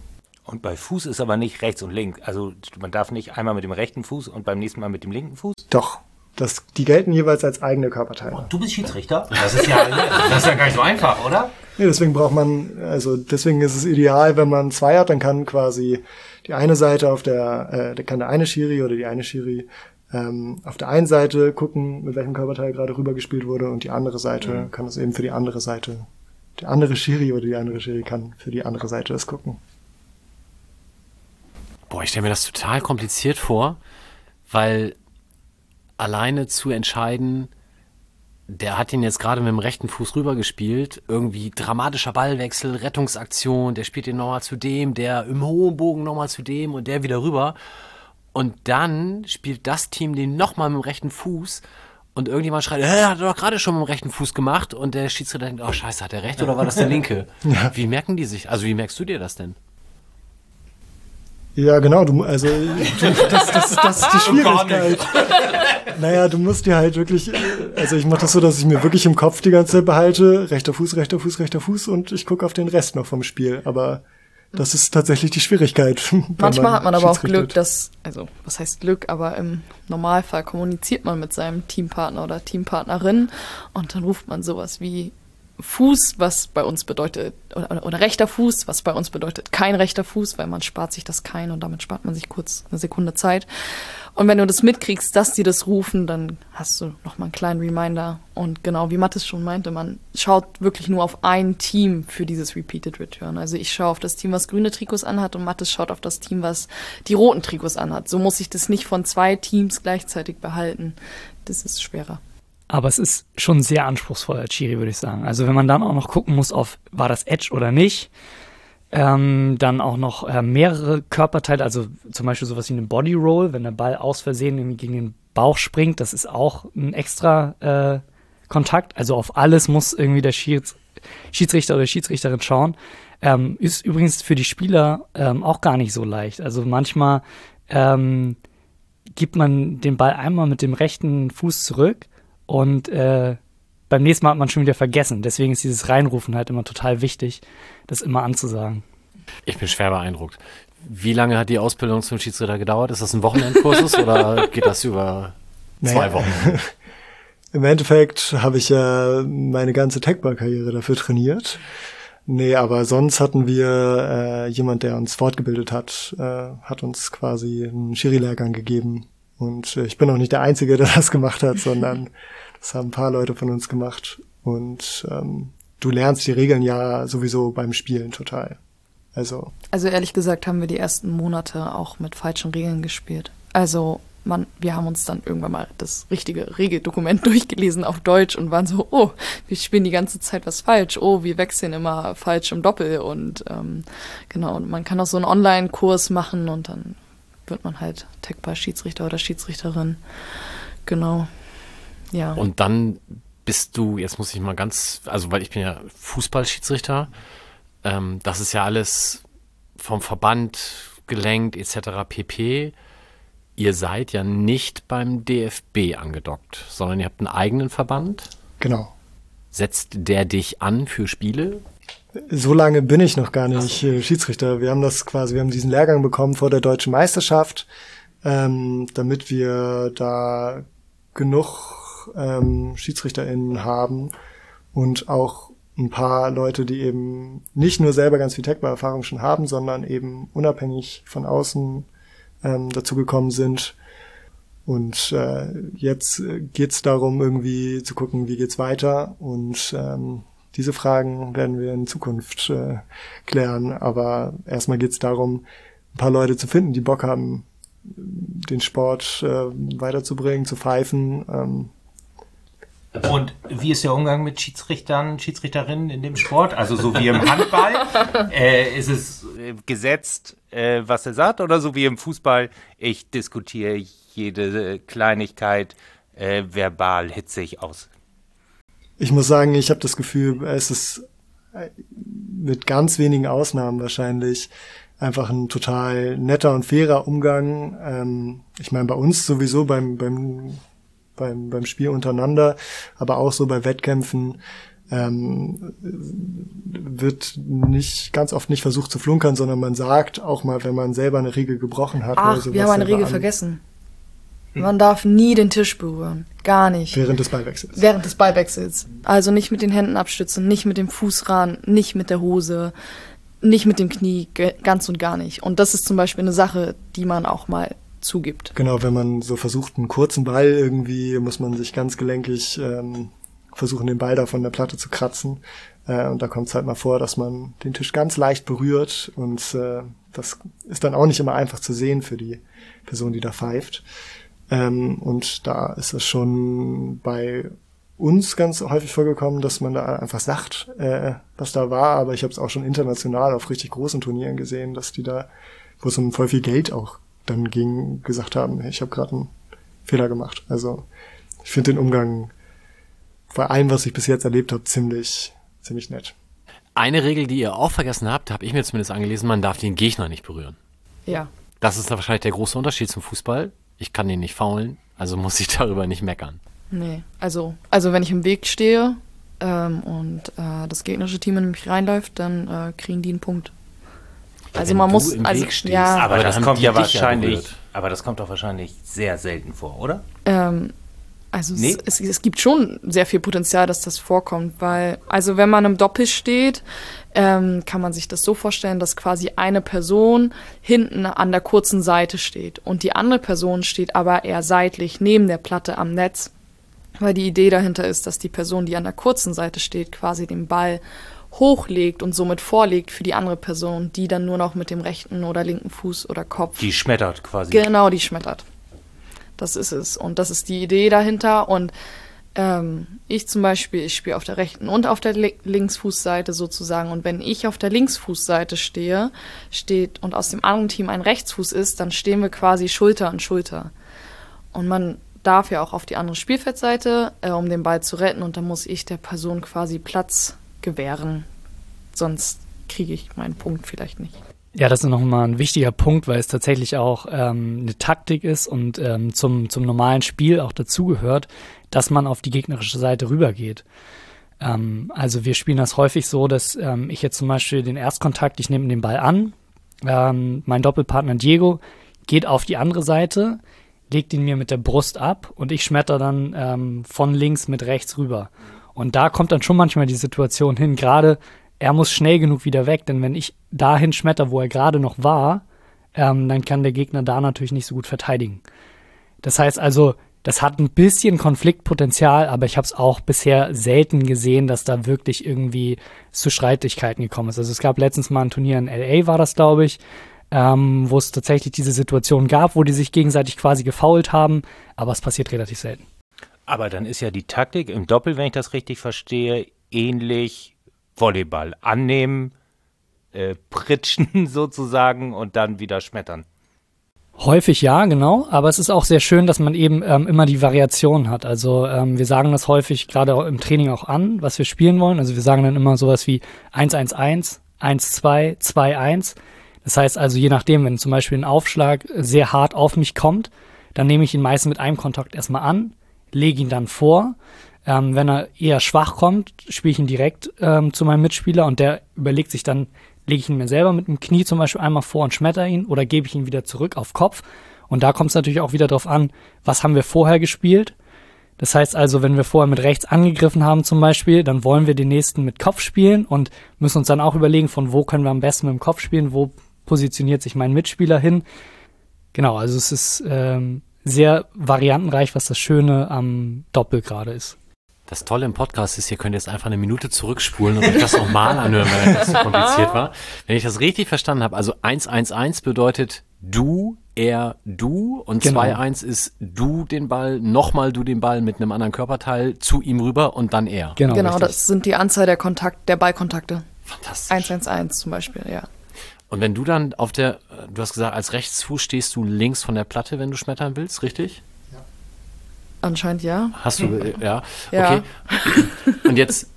Und bei Fuß ist aber nicht rechts und links. Also man darf nicht einmal mit dem rechten Fuß und beim nächsten Mal mit dem linken Fuß? Doch. Das, die gelten jeweils als eigene Körperteile. Und du bist Schiedsrichter? Das ist ja, das ist ja gar nicht so einfach, oder? Nee, deswegen braucht man, also deswegen ist es ideal, wenn man zwei hat, dann kann quasi die eine Seite auf der, äh, kann der eine Schiri oder die eine Schiri ähm, auf der einen Seite gucken, mit welchem Körperteil gerade rübergespielt wurde und die andere Seite mhm. kann es eben für die andere Seite, der andere Schiri oder die andere Schiri kann für die andere Seite das gucken. Boah, ich stelle mir das total kompliziert vor, weil alleine zu entscheiden, der hat ihn jetzt gerade mit dem rechten Fuß rübergespielt. Irgendwie dramatischer Ballwechsel, Rettungsaktion, der spielt den nochmal zu dem, der im hohen Bogen nochmal zu dem und der wieder rüber. Und dann spielt das Team den nochmal mit dem rechten Fuß und irgendjemand schreit, er hat er doch gerade schon mit dem rechten Fuß gemacht und der Schiedsrichter denkt, oh scheiße, hat er recht oder war das der linke? ja. Wie merken die sich? Also wie merkst du dir das denn? Ja, genau, du, also du, das, das, das ist die Schwierigkeit. naja, du musst dir halt wirklich, also ich mache das so, dass ich mir wirklich im Kopf die ganze Zeit behalte, rechter Fuß, rechter Fuß, rechter Fuß und ich gucke auf den Rest noch vom Spiel. Aber das ist tatsächlich die Schwierigkeit. Manchmal hat man aber auch Glück, dass, also was heißt Glück, aber im Normalfall kommuniziert man mit seinem Teampartner oder Teampartnerin und dann ruft man sowas wie Fuß, was bei uns bedeutet, oder, oder, rechter Fuß, was bei uns bedeutet kein rechter Fuß, weil man spart sich das kein und damit spart man sich kurz eine Sekunde Zeit. Und wenn du das mitkriegst, dass die das rufen, dann hast du nochmal einen kleinen Reminder. Und genau, wie Mattes schon meinte, man schaut wirklich nur auf ein Team für dieses Repeated Return. Also ich schaue auf das Team, was grüne Trikots anhat und Mattes schaut auf das Team, was die roten Trikots anhat. So muss ich das nicht von zwei Teams gleichzeitig behalten. Das ist schwerer. Aber es ist schon sehr anspruchsvoll als Chiri, würde ich sagen. Also wenn man dann auch noch gucken muss auf, war das Edge oder nicht, Ähm, dann auch noch äh, mehrere Körperteile, also zum Beispiel sowas wie eine Body Roll, wenn der Ball aus Versehen irgendwie gegen den Bauch springt, das ist auch ein extra äh, Kontakt. Also auf alles muss irgendwie der Schieds Schiedsrichter oder Schiedsrichterin schauen. Ähm, ist übrigens für die Spieler ähm, auch gar nicht so leicht. Also manchmal ähm, gibt man den Ball einmal mit dem rechten Fuß zurück und äh, beim nächsten Mal hat man schon wieder vergessen. Deswegen ist dieses Reinrufen halt immer total wichtig, das immer anzusagen. Ich bin schwer beeindruckt. Wie lange hat die Ausbildung zum Schiedsrichter gedauert? Ist das ein Wochenendkursus oder geht das über zwei naja. Wochen? Im Endeffekt habe ich ja meine ganze Techball-Karriere dafür trainiert. Nee, aber sonst hatten wir äh, jemand, der uns fortgebildet hat, äh, hat uns quasi einen Schiri-Lehrgang gegeben. Und äh, ich bin auch nicht der Einzige, der das gemacht hat, sondern das haben ein paar Leute von uns gemacht. Und ähm, du lernst die Regeln ja sowieso beim Spielen total. Also. Also ehrlich gesagt haben wir die ersten Monate auch mit falschen Regeln gespielt. Also man, wir haben uns dann irgendwann mal das richtige Regeldokument durchgelesen auf Deutsch und waren so, oh, wir spielen die ganze Zeit was falsch, oh, wir wechseln immer falsch im Doppel und ähm, genau, und man kann auch so einen Online-Kurs machen und dann wird man halt Techball-Schiedsrichter oder Schiedsrichterin. Genau. Ja. Und dann bist du, jetzt muss ich mal ganz, also weil ich bin ja Fußballschiedsrichter, ähm, das ist ja alles vom Verband gelenkt etc. pp ihr seid ja nicht beim DFB angedockt, sondern ihr habt einen eigenen Verband. Genau. Setzt der dich an für Spiele? So lange bin ich noch gar nicht äh, Schiedsrichter. Wir haben das quasi, wir haben diesen Lehrgang bekommen vor der deutschen Meisterschaft, ähm, damit wir da genug ähm, SchiedsrichterInnen haben und auch ein paar Leute, die eben nicht nur selber ganz viel Techball-Erfahrung schon haben, sondern eben unabhängig von außen ähm, dazugekommen sind. Und äh, jetzt geht's darum, irgendwie zu gucken, wie geht's weiter. Und ähm, diese Fragen werden wir in Zukunft äh, klären. Aber erstmal geht's darum, ein paar Leute zu finden, die Bock haben, den Sport äh, weiterzubringen, zu pfeifen. Ähm, und wie ist der Umgang mit Schiedsrichtern, Schiedsrichterinnen in dem Sport? Also so wie im Handball? äh, ist es äh, gesetzt, äh, was er sagt? Oder so wie im Fußball, ich diskutiere jede Kleinigkeit äh, verbal hitzig aus? Ich muss sagen, ich habe das Gefühl, es ist äh, mit ganz wenigen Ausnahmen wahrscheinlich einfach ein total netter und fairer Umgang. Ähm, ich meine, bei uns sowieso beim, beim beim, beim Spiel untereinander, aber auch so bei Wettkämpfen ähm, wird nicht ganz oft nicht versucht zu flunkern, sondern man sagt auch mal, wenn man selber eine Regel gebrochen hat. Ach, wir haben eine Regel an. vergessen. Man darf nie den Tisch berühren. Gar nicht. Während des Ballwechsels. Während des Ballwechsels. Also nicht mit den Händen abstützen, nicht mit dem Fußrahmen, nicht mit der Hose, nicht mit dem Knie, ganz und gar nicht. Und das ist zum Beispiel eine Sache, die man auch mal zugibt. Genau, wenn man so versucht, einen kurzen Ball irgendwie, muss man sich ganz gelenkig ähm, versuchen, den Ball da von der Platte zu kratzen. Äh, und da kommt es halt mal vor, dass man den Tisch ganz leicht berührt und äh, das ist dann auch nicht immer einfach zu sehen für die Person, die da pfeift. Ähm, und da ist es schon bei uns ganz häufig vorgekommen, dass man da einfach sagt, äh, was da war, aber ich habe es auch schon international auf richtig großen Turnieren gesehen, dass die da, wo es um voll viel Geld auch dann ging, gesagt haben, ich habe gerade einen Fehler gemacht. Also ich finde den Umgang bei allem, was ich bis jetzt erlebt habe, ziemlich, ziemlich nett. Eine Regel, die ihr auch vergessen habt, habe ich mir zumindest angelesen, man darf den Gegner nicht berühren. Ja. Das ist wahrscheinlich der große Unterschied zum Fußball. Ich kann den nicht faulen, also muss ich darüber nicht meckern. Nee, also, also wenn ich im Weg stehe ähm, und äh, das gegnerische Team in mich reinläuft, dann äh, kriegen die einen Punkt. Also man muss im also Weg stehst, ja, aber das kommt ja wahrscheinlich, aber das kommt doch wahrscheinlich sehr selten vor, oder? Ähm, also nee? es, es, es, gibt schon sehr viel Potenzial, dass das vorkommt, weil also wenn man im Doppel steht, ähm, kann man sich das so vorstellen, dass quasi eine Person hinten an der kurzen Seite steht und die andere Person steht aber eher seitlich neben der Platte am Netz, weil die Idee dahinter ist, dass die Person, die an der kurzen Seite steht, quasi den Ball hochlegt und somit vorlegt für die andere Person, die dann nur noch mit dem rechten oder linken Fuß oder Kopf. Die schmettert quasi. Genau, die schmettert. Das ist es. Und das ist die Idee dahinter. Und Ähm, ich zum Beispiel, ich spiele auf der rechten und auf der Linksfußseite sozusagen. Und wenn ich auf der Linksfußseite stehe, steht und aus dem anderen Team ein Rechtsfuß ist, dann stehen wir quasi Schulter an Schulter. Und man darf ja auch auf die andere Spielfeldseite, äh, um den Ball zu retten. Und dann muss ich der Person quasi Platz gewähren. Sonst kriege ich meinen Punkt vielleicht nicht. Ja, das ist nochmal ein wichtiger Punkt, weil es tatsächlich auch ähm, eine Taktik ist und ähm, zum, zum normalen Spiel auch dazugehört, dass man auf die gegnerische Seite rübergeht. Ähm, also wir spielen das häufig so, dass ähm, ich jetzt zum Beispiel den Erstkontakt, ich nehme den Ball an, ähm, mein Doppelpartner Diego geht auf die andere Seite, legt ihn mir mit der Brust ab und ich schmetter dann ähm, von links mit rechts rüber. Und da kommt dann schon manchmal die Situation hin, gerade er muss schnell genug wieder weg, denn wenn ich dahin schmetter, wo er gerade noch war, ähm, dann kann der Gegner da natürlich nicht so gut verteidigen. Das heißt also, das hat ein bisschen Konfliktpotenzial, aber ich habe es auch bisher selten gesehen, dass da wirklich irgendwie zu Streitigkeiten gekommen ist. Also es gab letztens mal ein Turnier in LA, war das, glaube ich, ähm, wo es tatsächlich diese Situation gab, wo die sich gegenseitig quasi gefault haben, aber es passiert relativ selten. Aber dann ist ja die Taktik im Doppel, wenn ich das richtig verstehe, ähnlich Volleyball. Annehmen, äh, pritschen sozusagen und dann wieder schmettern. Häufig ja, genau. Aber es ist auch sehr schön, dass man eben ähm, immer die Variation hat. Also ähm, wir sagen das häufig gerade im Training auch an, was wir spielen wollen. Also wir sagen dann immer sowas wie 1-1-1, 1-2, 2-1. Das heißt also, je nachdem, wenn zum Beispiel ein Aufschlag sehr hart auf mich kommt, dann nehme ich ihn meist mit einem Kontakt erstmal an, lege ihn dann vor. Ähm, wenn er eher schwach kommt, spiele ich ihn direkt ähm, zu meinem Mitspieler und der überlegt sich dann, lege ich ihn mir selber mit dem Knie zum Beispiel einmal vor und schmetter ihn oder gebe ich ihn wieder zurück auf Kopf. Und da kommt es natürlich auch wieder darauf an, was haben wir vorher gespielt. Das heißt also, wenn wir vorher mit rechts angegriffen haben zum Beispiel, dann wollen wir den nächsten mit Kopf spielen und müssen uns dann auch überlegen, von wo können wir am besten mit dem Kopf spielen, wo positioniert sich mein Mitspieler hin. Genau, also es ist ähm, sehr variantenreich, was das Schöne am Doppel gerade ist. Das Tolle im Podcast ist, ihr könnt jetzt einfach eine Minute zurückspulen und euch das nochmal anhören, weil das so kompliziert war. Wenn ich das richtig verstanden habe, also 111 bedeutet du, er, du und genau. 2-1 ist du den Ball, nochmal du den Ball mit einem anderen Körperteil zu ihm rüber und dann er. Genau, genau das sind die Anzahl der Kontakt, der Ballkontakte. Fantastisch. 111 zum Beispiel, ja. Und wenn du dann auf der, du hast gesagt, als Rechtsfuß stehst du links von der Platte, wenn du schmettern willst, richtig? Anscheinend ja. Hast du, äh, ja. Okay. Und jetzt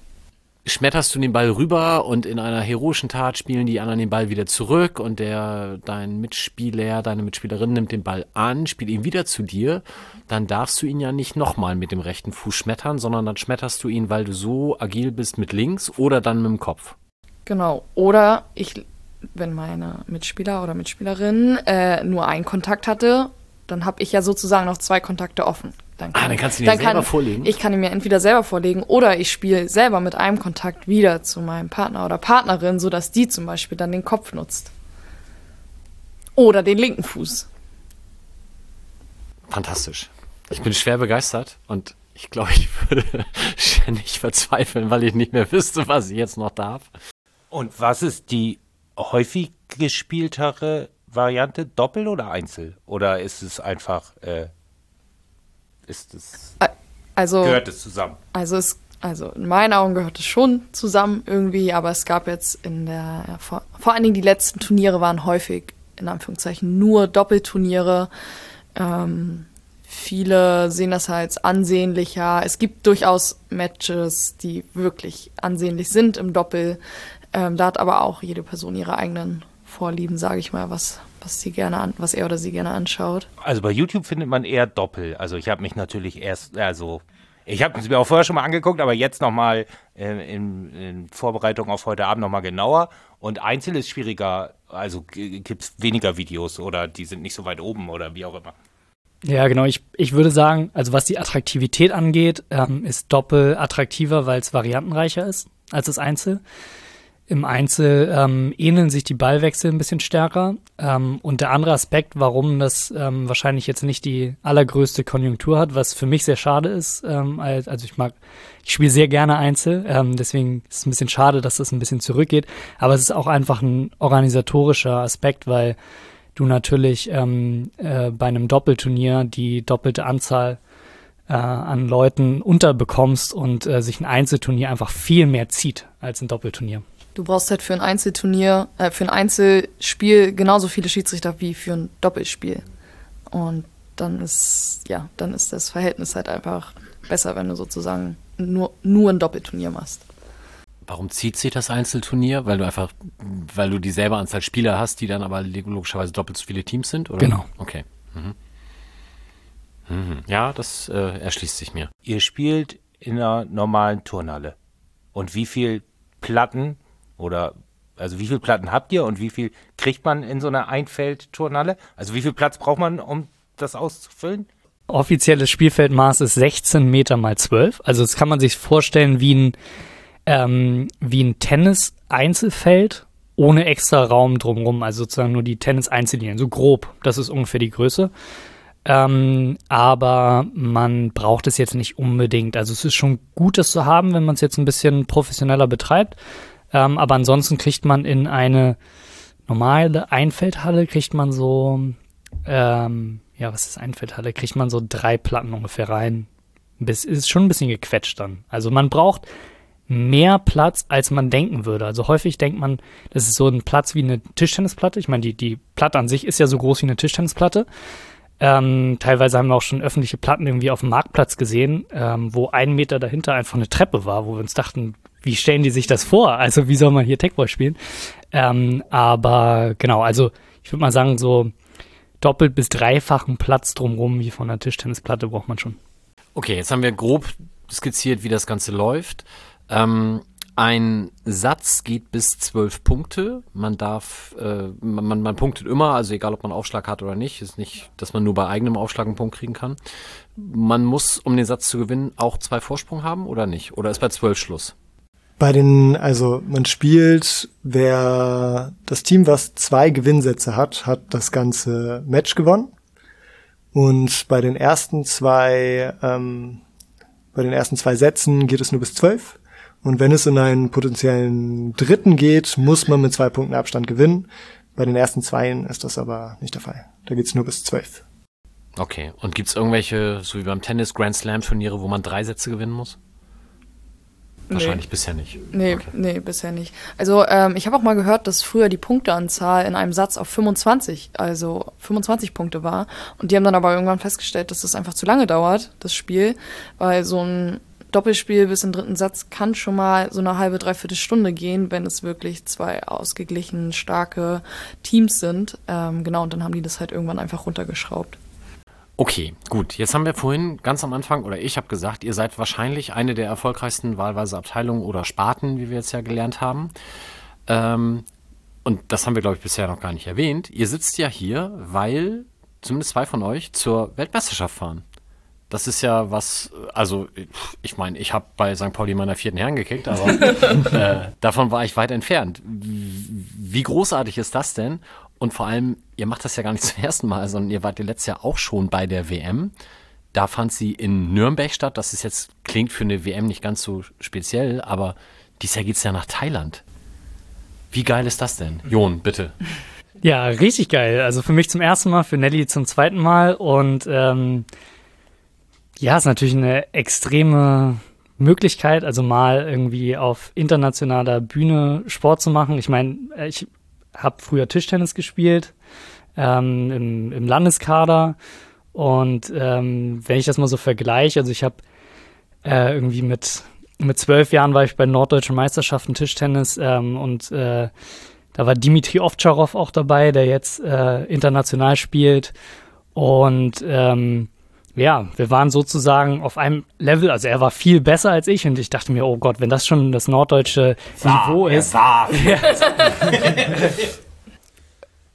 schmetterst du den Ball rüber und in einer heroischen Tat spielen die anderen den Ball wieder zurück und der, dein Mitspieler, deine Mitspielerin nimmt den Ball an, spielt ihn wieder zu dir, dann darfst du ihn ja nicht nochmal mit dem rechten Fuß schmettern, sondern dann schmetterst du ihn, weil du so agil bist mit links oder dann mit dem Kopf. Genau. Oder ich, wenn meine Mitspieler oder Mitspielerin äh, nur einen Kontakt hatte, dann habe ich ja sozusagen noch zwei Kontakte offen. Dann kann, ah, dann kannst du ihn dann selber kann, vorlegen. Ich kann ihn mir entweder selber vorlegen oder ich spiele selber mit einem Kontakt wieder zu meinem Partner oder Partnerin, sodass die zum Beispiel dann den Kopf nutzt. Oder den linken Fuß. Fantastisch. Ich bin schwer begeistert und ich glaube, ich würde ständig verzweifeln, weil ich nicht mehr wüsste, was ich jetzt noch darf. Und was ist die häufig gespieltere Variante? Doppel oder Einzel? Oder ist es einfach äh, ist es. Also, gehört es zusammen? Also es also in meinen Augen gehört es schon zusammen irgendwie, aber es gab jetzt in der, ja, vor, vor allen Dingen die letzten Turniere waren häufig in Anführungszeichen nur Doppelturniere. Ähm, viele sehen das halt als ansehnlicher. Es gibt durchaus Matches, die wirklich ansehnlich sind im Doppel. Ähm, da hat aber auch jede Person ihre eigenen Vorlieben, sage ich mal, was, was sie gerne an, was er oder sie gerne anschaut. Also bei YouTube findet man eher Doppel. Also ich habe mich natürlich erst, also ich habe es mir auch vorher schon mal angeguckt, aber jetzt nochmal äh, in, in Vorbereitung auf heute Abend nochmal genauer. Und Einzel ist schwieriger, also gibt es weniger Videos oder die sind nicht so weit oben oder wie auch immer. Ja, genau. Ich, ich würde sagen, also was die Attraktivität angeht, ähm, ist Doppel attraktiver, weil es variantenreicher ist als das Einzel. Im Einzel ähm, ähneln sich die Ballwechsel ein bisschen stärker. Ähm, und der andere Aspekt, warum das ähm, wahrscheinlich jetzt nicht die allergrößte Konjunktur hat, was für mich sehr schade ist, ähm, also ich mag, ich spiele sehr gerne Einzel, ähm, deswegen ist es ein bisschen schade, dass das ein bisschen zurückgeht. Aber es ist auch einfach ein organisatorischer Aspekt, weil du natürlich ähm, äh, bei einem Doppelturnier die doppelte Anzahl äh, an Leuten unterbekommst und äh, sich ein Einzelturnier einfach viel mehr zieht als ein Doppelturnier. Du brauchst halt für ein Einzelturnier, äh, für ein Einzelspiel genauso viele Schiedsrichter wie für ein Doppelspiel. Und dann ist, ja, dann ist das Verhältnis halt einfach besser, wenn du sozusagen nur, nur ein Doppelturnier machst. Warum zieht sich das Einzelturnier? Weil du einfach, weil du dieselbe Anzahl Spieler hast, die dann aber logischerweise doppelt so viele Teams sind, oder? Genau. Okay. Mhm. Mhm. Ja, das äh, erschließt sich mir. Ihr spielt in einer normalen Turnhalle. Und wie viel Platten oder also wie viel Platten habt ihr und wie viel kriegt man in so einer Einfeld-Turnhalle? Also wie viel Platz braucht man, um das auszufüllen? Offizielles Spielfeldmaß ist 16 Meter mal 12. Also das kann man sich vorstellen wie ein, ähm, wie ein Tennis-Einzelfeld ohne extra Raum drumherum. Also sozusagen nur die Tennis-Einzellinien. So grob. Das ist ungefähr die Größe. Ähm, aber man braucht es jetzt nicht unbedingt. Also es ist schon gut, das zu haben, wenn man es jetzt ein bisschen professioneller betreibt. Ähm, aber ansonsten kriegt man in eine normale Einfeldhalle kriegt man so, ähm, ja, was ist Einfeldhalle? Kriegt man so drei Platten ungefähr rein. Bis, ist schon ein bisschen gequetscht dann. Also man braucht mehr Platz, als man denken würde. Also häufig denkt man, das ist so ein Platz wie eine Tischtennisplatte. Ich meine, die, die Platte an sich ist ja so groß wie eine Tischtennisplatte. Ähm, teilweise haben wir auch schon öffentliche Platten irgendwie auf dem Marktplatz gesehen, ähm, wo ein Meter dahinter einfach eine Treppe war, wo wir uns dachten, wie stellen die sich das vor? Also wie soll man hier Techball spielen? Ähm, aber genau, also ich würde mal sagen, so doppelt bis dreifachen Platz drumherum wie von einer Tischtennisplatte braucht man schon. Okay, jetzt haben wir grob skizziert, wie das Ganze läuft. Ähm, ein Satz geht bis zwölf Punkte. Man darf, äh, man, man punktet immer, also egal ob man Aufschlag hat oder nicht. Ist nicht, dass man nur bei eigenem Aufschlag einen Punkt kriegen kann. Man muss, um den Satz zu gewinnen, auch zwei Vorsprung haben oder nicht? Oder ist bei zwölf Schluss? Bei den, also man spielt, wer das Team, was zwei Gewinnsätze hat, hat das ganze Match gewonnen. Und bei den ersten zwei, ähm, bei den ersten zwei Sätzen geht es nur bis zwölf. Und wenn es in einen potenziellen Dritten geht, muss man mit zwei Punkten Abstand gewinnen. Bei den ersten Zweien ist das aber nicht der Fall. Da geht's nur bis zwölf. Okay. Und gibt's irgendwelche, so wie beim Tennis, Grand Slam Turniere, wo man drei Sätze gewinnen muss? Wahrscheinlich nee. bisher nicht. Nee, okay. nee, bisher nicht. Also ähm, ich habe auch mal gehört, dass früher die Punkteanzahl in einem Satz auf 25, also 25 Punkte war. Und die haben dann aber irgendwann festgestellt, dass das einfach zu lange dauert, das Spiel, weil so ein Doppelspiel bis im dritten Satz kann schon mal so eine halbe, dreiviertel Stunde gehen, wenn es wirklich zwei ausgeglichen starke Teams sind. Ähm, genau, und dann haben die das halt irgendwann einfach runtergeschraubt. Okay, gut. Jetzt haben wir vorhin ganz am Anfang, oder ich habe gesagt, ihr seid wahrscheinlich eine der erfolgreichsten wahlweise Abteilungen oder Sparten, wie wir jetzt ja gelernt haben. Ähm, und das haben wir, glaube ich, bisher noch gar nicht erwähnt. Ihr sitzt ja hier, weil zumindest zwei von euch zur Weltmeisterschaft fahren. Das ist ja was, also ich meine, ich habe bei St. Pauli meiner vierten Herren gekickt, aber äh, davon war ich weit entfernt. Wie großartig ist das denn? Und vor allem, ihr macht das ja gar nicht zum ersten Mal, sondern ihr wart ja letztes Jahr auch schon bei der WM. Da fand sie in Nürnberg statt. Das ist jetzt, klingt für eine WM nicht ganz so speziell, aber dieses Jahr geht es ja nach Thailand. Wie geil ist das denn? Jon, bitte. Ja, richtig geil. Also für mich zum ersten Mal, für Nelly zum zweiten Mal. Und ähm, ja, ist natürlich eine extreme Möglichkeit, also mal irgendwie auf internationaler Bühne Sport zu machen. Ich meine, ich habe früher Tischtennis gespielt ähm, im, im Landeskader. Und ähm, wenn ich das mal so vergleiche, also ich habe äh, irgendwie mit mit zwölf Jahren war ich bei norddeutschen Meisterschaften Tischtennis ähm, und äh, da war Dimitri Ovtcharov auch dabei, der jetzt äh, international spielt. Und ähm, ja, wir waren sozusagen auf einem Level, also er war viel besser als ich und ich dachte mir, oh Gott, wenn das schon das norddeutsche Niveau ist.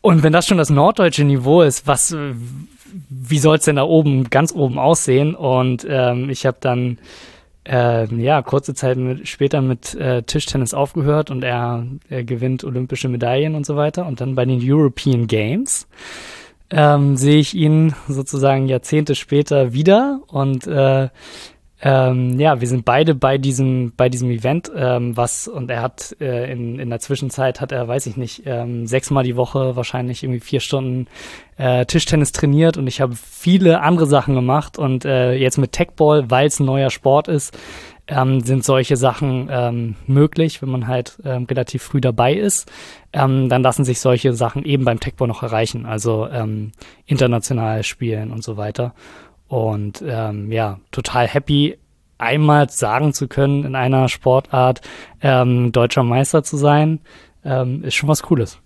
Und wenn das schon das norddeutsche Niveau ist, was, wie soll es denn da oben, ganz oben aussehen? Und ähm, ich habe dann äh, ja, kurze Zeit mit, später mit äh, Tischtennis aufgehört und er, er gewinnt olympische Medaillen und so weiter. Und dann bei den European Games ähm, sehe ich ihn sozusagen Jahrzehnte später wieder und äh, Ähm, ja, wir sind beide bei diesem, bei diesem Event, ähm, was, und er hat äh, in, in der Zwischenzeit hat er, weiß ich nicht, ähm, sechsmal die Woche wahrscheinlich irgendwie vier Stunden äh, Tischtennis trainiert und ich habe viele andere Sachen gemacht und äh, jetzt mit Techball, weil es ein neuer Sport ist, ähm, sind solche Sachen ähm, möglich, wenn man halt ähm, relativ früh dabei ist. Ähm, dann lassen sich solche Sachen eben beim Techball noch erreichen, also ähm, international spielen und so weiter. Und ähm, ja, total happy, einmal sagen zu können, in einer Sportart ähm, deutscher Meister zu sein, ähm, ist schon was Cooles.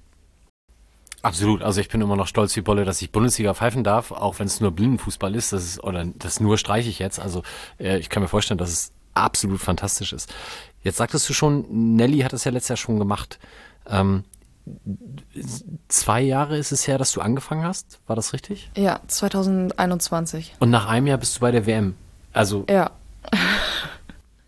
Absolut. Also ich bin immer noch stolz wie Bolle, dass ich Bundesliga pfeifen darf, auch wenn es nur Blindenfußball ist. Das ist oder das nur streiche ich jetzt. Also äh, ich kann mir vorstellen, dass es absolut fantastisch ist. Jetzt sagtest du schon, Nelly hat es ja letztes Jahr schon gemacht. Ähm, zwei Jahre ist es her, dass du angefangen hast. War das richtig? Ja, 2021. Und nach einem Jahr bist du bei der WM. Also Ja.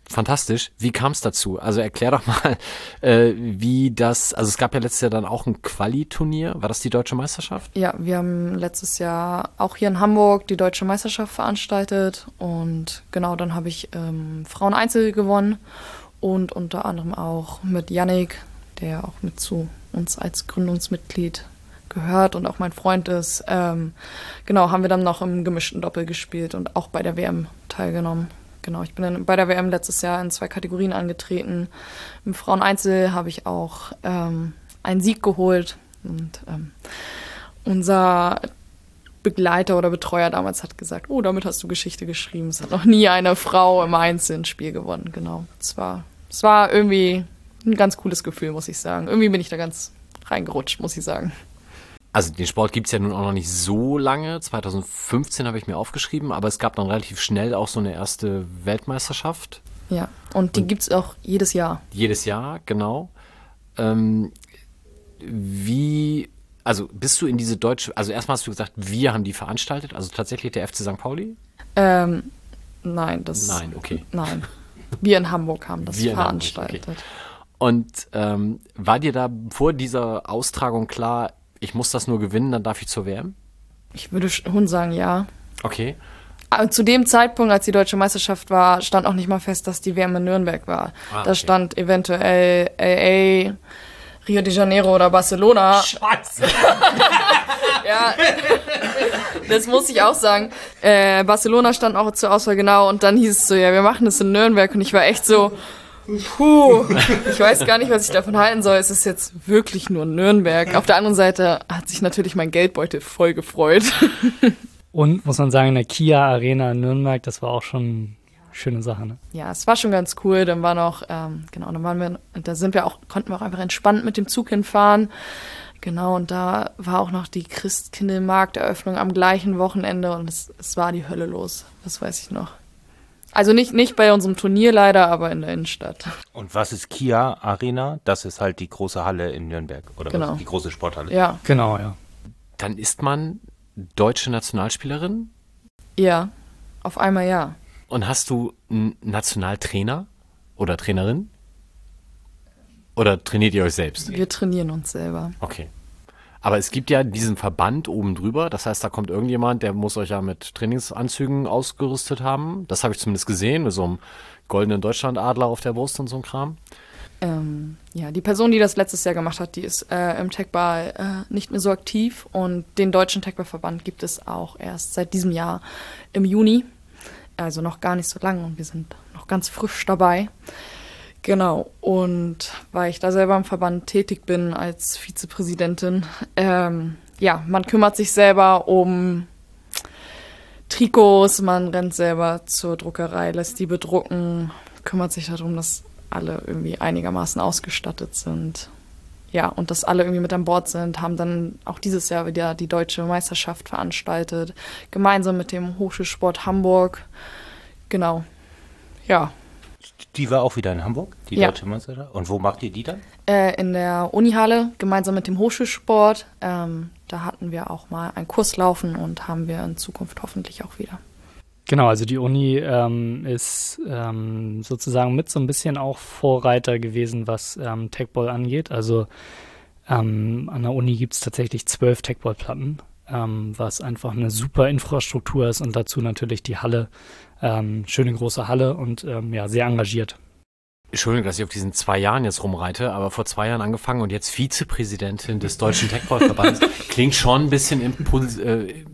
fantastisch. Wie kam es dazu? Also erklär doch mal, äh, wie das. Also es gab ja letztes Jahr dann auch ein Quali-Turnier. War das die deutsche Meisterschaft? Ja, wir haben letztes Jahr auch hier in Hamburg die deutsche Meisterschaft veranstaltet und genau dann habe ich ähm, Frauen-Einzel gewonnen und unter anderem auch mit Yannick, der auch mit zu uns als Gründungsmitglied gehört und auch mein Freund ist. Ähm, genau, haben wir dann noch im gemischten Doppel gespielt und auch bei der WM teilgenommen. Genau, ich bin dann bei der WM letztes Jahr in zwei Kategorien angetreten. Im Frauen-Einzel habe ich auch ähm, einen Sieg geholt und ähm, unser Begleiter oder Betreuer damals hat gesagt, oh, damit hast du Geschichte geschrieben. Es hat noch nie eine Frau im Einzel ein Spiel gewonnen. Genau. Es war, es war irgendwie ein ganz cooles Gefühl, muss ich sagen. Irgendwie bin ich da ganz reingerutscht, muss ich sagen. Also den Sport gibt's ja nun auch noch nicht so lange. 2015 habe ich mir aufgeschrieben, aber es gab dann relativ schnell auch so eine erste Weltmeisterschaft. Ja, und die gibt's auch jedes Jahr. Jedes Jahr, genau. Ähm, wie, also bist du in diese deutsche, also erstmal hast du gesagt, wir haben die veranstaltet, also tatsächlich der FC St. Pauli? Ähm, nein, das. Nein, okay. Nein. Wir in Hamburg haben das Wir in Hamburg, veranstaltet. okay. Und ähm, war dir da vor dieser Austragung klar, ich muss das nur gewinnen, dann darf ich zur WM? Ich würde schon sagen, ja. Okay. Aber zu dem Zeitpunkt, als die deutsche Meisterschaft war, stand auch nicht mal fest, dass die WM in Nürnberg war. Ah, Da okay. stand eventuell LA, Rio de Janeiro oder Barcelona. Scheiße. Ja, das muss ich auch sagen. Äh, Barcelona stand auch zur Auswahl genau und dann hieß es so, ja, wir machen das in Nürnberg und ich war echt so, puh, ich weiß gar nicht, was ich davon halten soll. Es ist jetzt wirklich nur Nürnberg. Auf der anderen Seite hat sich natürlich mein Geldbeutel voll gefreut. Und muss man sagen, in der Kia Arena in Nürnberg, das war auch schon eine schöne Sache. Ne? Ja, es war schon ganz cool. Dann war noch, ähm, genau, dann waren wir, da sind wir auch, konnten wir auch einfach entspannt mit dem Zug hinfahren. Genau, und da war auch noch die Christkindlmarkteröffnung am gleichen Wochenende und es, es war die Hölle los. Das weiß ich noch. Also nicht, nicht bei unserem Turnier leider, aber in der Innenstadt. Und was ist Kia Arena? Das ist halt die große Halle in Nürnberg. Oder Genau. was? Die große Sporthalle. Ja, Genau, ja. Dann ist man deutsche Nationalspielerin ja, auf einmal ja. und hast du einen Nationaltrainer oder Trainerin? Oder trainiert ihr euch selbst? Wir trainieren uns selber. Okay. Aber es gibt ja diesen Verband oben drüber. Das heißt, da kommt irgendjemand, der muss euch ja mit Trainingsanzügen ausgerüstet haben. Das habe ich zumindest gesehen, mit so einem goldenen Deutschlandadler auf der Brust und so einem Kram. Ähm, ja, die Person, die das letztes Jahr gemacht hat, die ist äh, im Techball äh, nicht mehr so aktiv und den deutschen Techballverband gibt es auch erst seit diesem Jahr im Juni. Also noch gar nicht so lange und wir sind noch ganz frisch dabei. Genau, und weil ich da selber im Verband tätig bin als Vizepräsidentin, ähm, ja, man kümmert sich selber um Trikots, man rennt selber zur Druckerei, lässt die bedrucken, kümmert sich darum, dass alle irgendwie einigermaßen ausgestattet sind. Ja, und dass alle irgendwie mit an Bord sind, haben dann auch dieses Jahr wieder die deutsche Meisterschaft veranstaltet, gemeinsam mit dem Hochschulsport Hamburg. Genau. Ja, Die war auch wieder in Hamburg, die Ja. deutsche Meisterschaft. Und wo macht ihr die dann? äh, in der Unihalle gemeinsam mit dem Hochschulsport. Ähm, da hatten wir auch mal einen Kurs laufen und haben wir in Zukunft hoffentlich auch wieder. Genau, also die Uni ähm, ist ähm, sozusagen mit so ein bisschen auch Vorreiter gewesen, was ähm, Techball angeht. Also ähm, an der Uni gibt es tatsächlich zwölf Techball-Platten. Ähm, was einfach eine super Infrastruktur ist und dazu natürlich die Halle, ähm, schöne große Halle und ähm, ja, sehr engagiert. Entschuldigung, dass ich auf diesen zwei Jahren jetzt rumreite, aber vor zwei Jahren angefangen und jetzt Vizepräsidentin des Deutschen Techball-Verbandes. Klingt schon ein bisschen impuls, äh,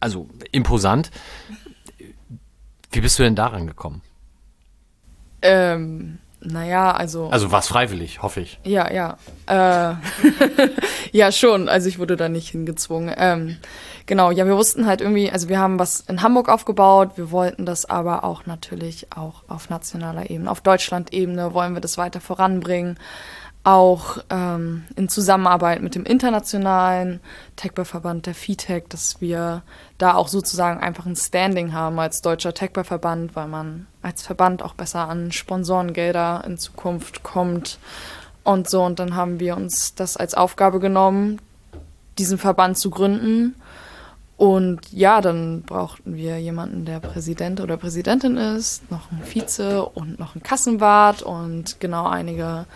also imposant. Wie bist du denn daran gekommen? Ähm, naja, also. Also war es freiwillig, hoffe ich. Ja, ja. Äh, ja, schon. Also ich wurde da nicht hingezwungen. Ähm, genau, ja, wir wussten halt irgendwie, also wir haben was in Hamburg aufgebaut, wir wollten das aber auch natürlich auch auf nationaler Ebene, auf Deutschland-Ebene wollen wir das weiter voranbringen auch ähm, in Zusammenarbeit mit dem internationalen Techball-Verband, der FITEC, dass wir da auch sozusagen einfach ein Standing haben als deutscher Techball-Verband, weil man als Verband auch besser an Sponsorengelder in Zukunft kommt und so. Und dann haben wir uns das als Aufgabe genommen, diesen Verband zu gründen. Und ja, dann brauchten wir jemanden, der Präsident oder Präsidentin ist, noch einen Vize und noch einen Kassenwart und genau einige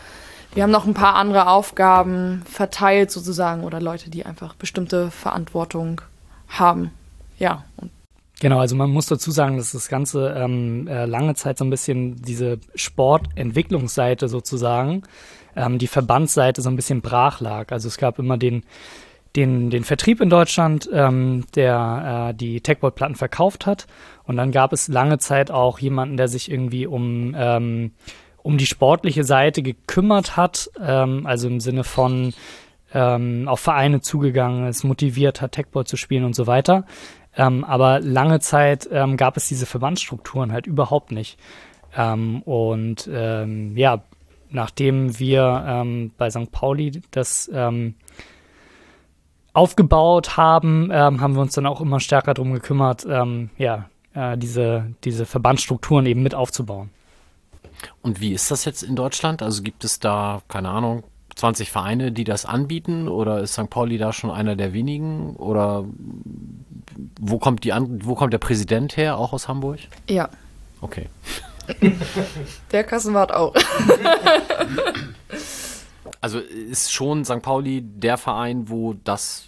wir haben noch ein paar andere Aufgaben verteilt sozusagen oder Leute, die einfach bestimmte Verantwortung haben. Ja. Genau, also man muss dazu sagen, dass das Ganze ähm, äh, lange Zeit so ein bisschen diese Sportentwicklungsseite sozusagen, ähm, die Verbandsseite so ein bisschen brach lag. Also es gab immer den, den, den Vertrieb in Deutschland, ähm, der äh, die Techball-Platten verkauft hat. Und dann gab es lange Zeit auch jemanden, der sich irgendwie um ähm, um die sportliche Seite gekümmert hat, ähm, also im Sinne von ähm, auf Vereine zugegangen ist, motiviert hat, Techball zu spielen und so weiter. Ähm, aber lange Zeit ähm, gab es diese Verbandsstrukturen halt überhaupt nicht. Ähm, und ähm, ja, nachdem wir ähm, bei St. Pauli das ähm, aufgebaut haben, ähm, haben wir uns dann auch immer stärker darum gekümmert, ähm, ja, äh, diese, diese Verbandsstrukturen eben mit aufzubauen. Und wie ist das jetzt in Deutschland? Also gibt es da, keine Ahnung, 20 Vereine, die das anbieten? Oder ist St. Pauli da schon einer der wenigen? Oder wo kommt, die wo kommt der Präsident her? Auch aus Hamburg? Ja. Okay. Der Kassenwart auch. also ist schon St. Pauli der Verein, wo das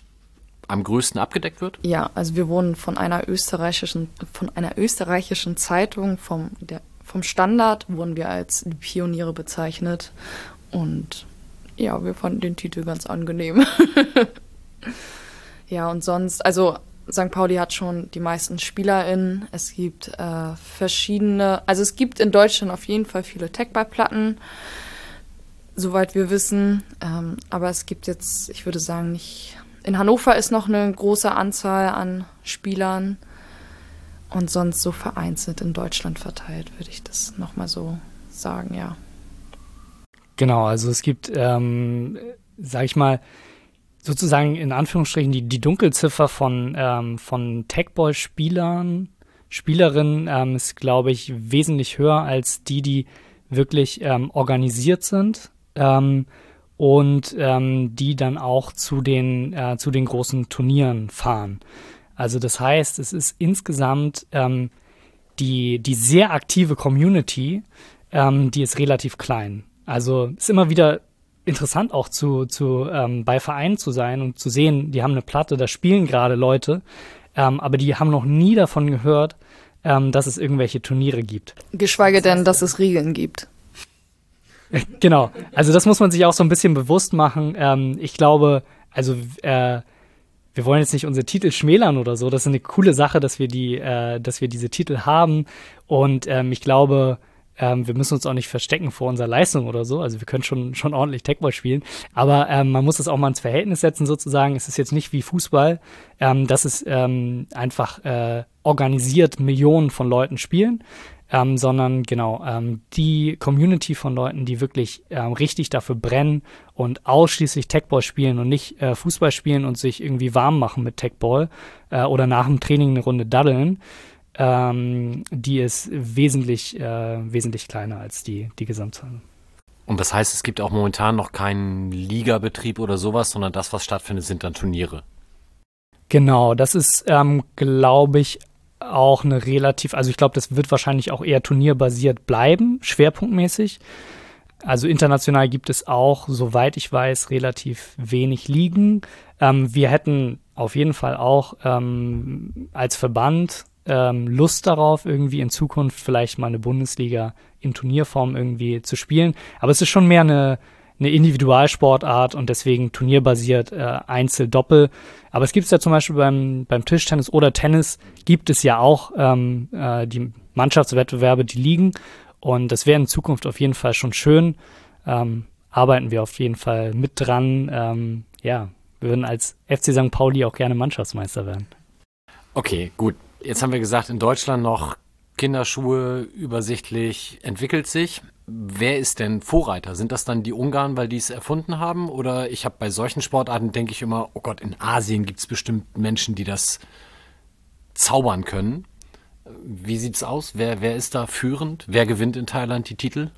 am größten abgedeckt wird? Ja, also wir wurden von einer österreichischen, von einer österreichischen Zeitung, vom der vom Standard wurden wir als Pioniere bezeichnet. Und ja, wir fanden den Titel ganz angenehm. ja, und sonst, also St. Pauli hat schon die meisten SpielerInnen. Es gibt äh, verschiedene, also es gibt in Deutschland auf jeden Fall viele Tech-Ball-Platten, soweit wir wissen. Ähm, aber es gibt jetzt, ich würde sagen, nicht. In Hannover ist noch eine große Anzahl an Spielern und sonst so vereinzelt in Deutschland verteilt, würde ich das nochmal so sagen, ja. Genau, also es gibt, ähm, sag ich mal, sozusagen in Anführungsstrichen die, die Dunkelziffer von, ähm, von Techball-Spielern, Spielerinnen ähm, ist, glaube ich, wesentlich höher als die, die wirklich ähm, organisiert sind ähm, und ähm, die dann auch zu den, äh, zu den großen Turnieren fahren. Also das heißt, es ist insgesamt ähm, die, die sehr aktive Community, ähm, die ist relativ klein. Also ist immer wieder interessant auch zu, zu ähm, bei Vereinen zu sein und zu sehen, die haben eine Platte, da spielen gerade Leute, ähm, aber die haben noch nie davon gehört, ähm, dass es irgendwelche Turniere gibt. Geschweige denn, dass es Regeln gibt. Genau, also das muss man sich auch so ein bisschen bewusst machen. Ähm, ich glaube, also äh, wir wollen jetzt nicht unsere Titel schmälern oder so. Das ist eine coole Sache, dass wir die, äh, dass wir diese Titel haben. Und ähm, ich glaube, ähm, wir müssen uns auch nicht verstecken vor unserer Leistung oder so. Also wir können schon, schon ordentlich Techball spielen. Aber ähm, man muss das auch mal ins Verhältnis setzen sozusagen. Es ist jetzt nicht wie Fußball, ähm, dass es ähm, einfach äh, organisiert Millionen von Leuten spielen ähm, sondern genau ähm, die Community von Leuten, die wirklich ähm, richtig dafür brennen und ausschließlich Techball spielen und nicht äh, Fußball spielen und sich irgendwie warm machen mit Techball äh, oder nach dem Training eine Runde daddeln, ähm, die ist wesentlich, äh, wesentlich kleiner als die, die Gesamtzahl. Und das heißt, es gibt auch momentan noch keinen Ligabetrieb oder sowas, sondern das, was stattfindet, sind dann Turniere. Genau, das ist, ähm, glaube ich, auch eine relativ, also ich glaube, das wird wahrscheinlich auch eher turnierbasiert bleiben, schwerpunktmäßig. Also international gibt es auch, soweit ich weiß, relativ wenig Ligen. Ähm, wir hätten auf jeden Fall auch ähm, als Verband ähm, Lust darauf, irgendwie in Zukunft vielleicht mal eine Bundesliga in Turnierform irgendwie zu spielen. Aber es ist schon mehr eine, eine Individualsportart und deswegen turnierbasiert äh, Einzel-Doppel. Aber es gibt es ja zum Beispiel beim, beim Tischtennis oder Tennis gibt es ja auch ähm, äh, die Mannschaftswettbewerbe, die liegen. Und das wäre in Zukunft auf jeden Fall schon schön. Ähm, arbeiten wir auf jeden Fall mit dran. Ähm, ja, wir würden als FC St. Pauli auch gerne Mannschaftsmeister werden. Okay, gut. Jetzt haben wir gesagt, in Deutschland noch Kinderschuhe übersichtlich entwickelt sich. Wer ist denn Vorreiter? Sind das dann die Ungarn, weil die es erfunden haben? Oder ich habe bei solchen Sportarten, denke ich immer, oh Gott, in Asien gibt es bestimmt Menschen, die das zaubern können. Wie sieht's aus? Wer, wer ist da führend? Wer gewinnt in Thailand die Titel?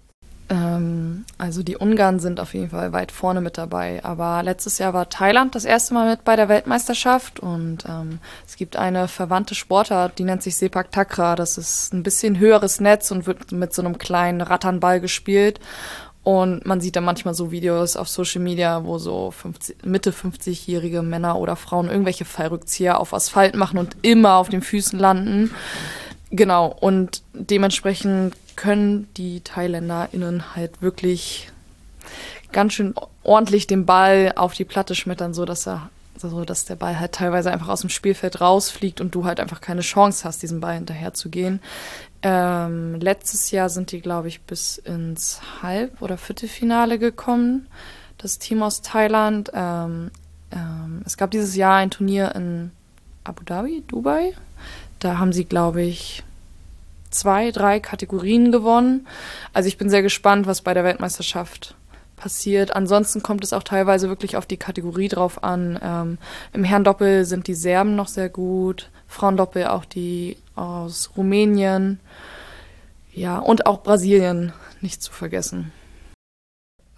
Ähm, also die Ungarn sind auf jeden Fall weit vorne mit dabei. Aber letztes Jahr war Thailand das erste Mal mit bei der Weltmeisterschaft und ähm, es gibt eine verwandte Sportart, die nennt sich Sepak Takra. Das ist ein bisschen höheres Netz und wird mit so einem kleinen Ratternball gespielt. Und man sieht dann manchmal so Videos auf Social Media, wo so 50, Mitte 50-jährige Männer oder Frauen irgendwelche Fallrückzieher auf Asphalt machen und immer auf den Füßen landen. Genau, und dementsprechend können die ThailänderInnen halt wirklich ganz schön ordentlich den Ball auf die Platte schmettern, so dass er so der Ball halt teilweise einfach aus dem Spielfeld rausfliegt und du halt einfach keine Chance hast, diesem Ball hinterher zu gehen. Ähm, letztes Jahr sind die, glaube ich, bis ins Halb- oder Viertelfinale gekommen, das Team aus Thailand. Ähm, ähm, es gab dieses Jahr ein Turnier in Abu Dhabi, Dubai. Da haben sie, glaube ich, zwei, drei Kategorien gewonnen. Also ich bin sehr gespannt, was bei der Weltmeisterschaft passiert. Ansonsten kommt es auch teilweise wirklich auf die Kategorie drauf an. Ähm, Im Herrendoppel sind die Serben noch sehr gut, Frauendoppel auch die aus Rumänien, ja, und auch Brasilien nicht zu vergessen.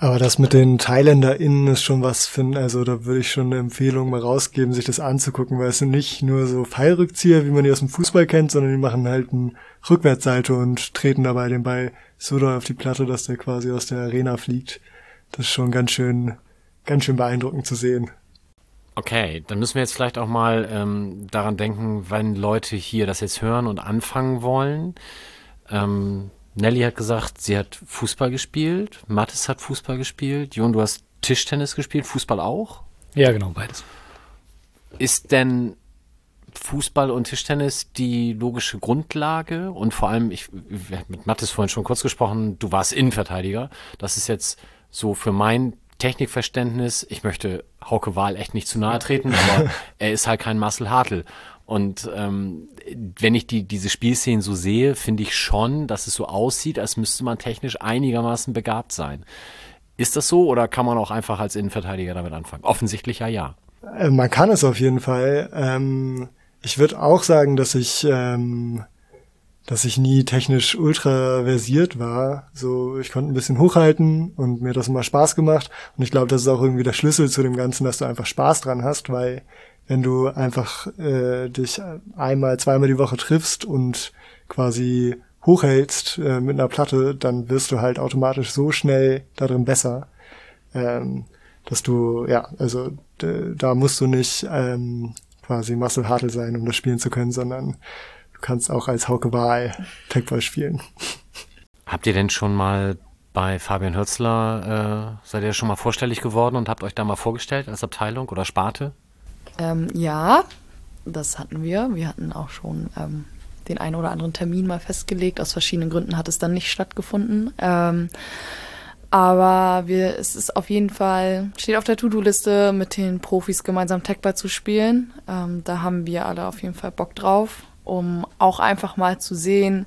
Aber das mit den ThailänderInnen ist schon was finden. Also da würde ich schon eine Empfehlung mal rausgeben, sich das anzugucken, weil es sind nicht nur so Pfeilrückzieher, wie man die aus dem Fußball kennt, sondern die machen halt einen Rückwärtssalto und treten dabei den Ball so doll auf die Platte, dass der quasi aus der Arena fliegt. Das ist schon ganz schön, ganz schön beeindruckend zu sehen. Okay, dann müssen wir jetzt vielleicht auch mal ähm, daran denken, wenn Leute hier das jetzt hören und anfangen wollen. Ähm, Nelly hat gesagt, sie hat Fußball gespielt, Mathis hat Fußball gespielt, Jon, du hast Tischtennis gespielt, Fußball auch? Ja, genau, beides. Ist denn Fußball und Tischtennis die logische Grundlage? Und vor allem, ich, wir hatten mit Mathis vorhin schon kurz gesprochen, du warst Innenverteidiger. Das ist jetzt so für mein Technikverständnis, ich möchte Hauke Wahl echt nicht zu nahe treten, aber er ist halt kein Marcel Hartl. Und ähm, wenn ich die, diese Spielszenen so sehe, finde ich schon, dass es so aussieht, als müsste man technisch einigermaßen begabt sein. Ist das so oder kann man auch einfach als Innenverteidiger damit anfangen? Offensichtlich ja, ja. Äh, man kann es auf jeden Fall. Ähm, ich würde auch sagen, dass ich, ähm, dass ich nie technisch ultra versiert war. So, ich konnte ein bisschen hochhalten und mir das immer Spaß gemacht. Und ich glaube, das ist auch irgendwie der Schlüssel zu dem Ganzen, dass du einfach Spaß dran hast, weil wenn du einfach äh, dich einmal, zweimal die Woche triffst und quasi hochhältst äh, mit einer Platte, dann wirst du halt automatisch so schnell darin besser, ähm, dass du, ja, also da musst du nicht ähm, quasi Muscle Hartle sein, um das spielen zu können, sondern du kannst auch als Hauke Wahl Techball spielen. Habt ihr denn schon mal bei Fabian Hürzler, äh, seid ihr schon mal vorstellig geworden und habt euch da mal vorgestellt als Abteilung oder Sparte? Ähm, ja, das hatten wir. Wir hatten auch schon ähm, den einen oder anderen Termin mal festgelegt. Aus verschiedenen Gründen hat es dann nicht stattgefunden. Ähm, aber wir, es ist auf jeden Fall, steht auf der To-Do-Liste, mit den Profis gemeinsam Techball zu spielen. Ähm, da haben wir alle auf jeden Fall Bock drauf, um auch einfach mal zu sehen,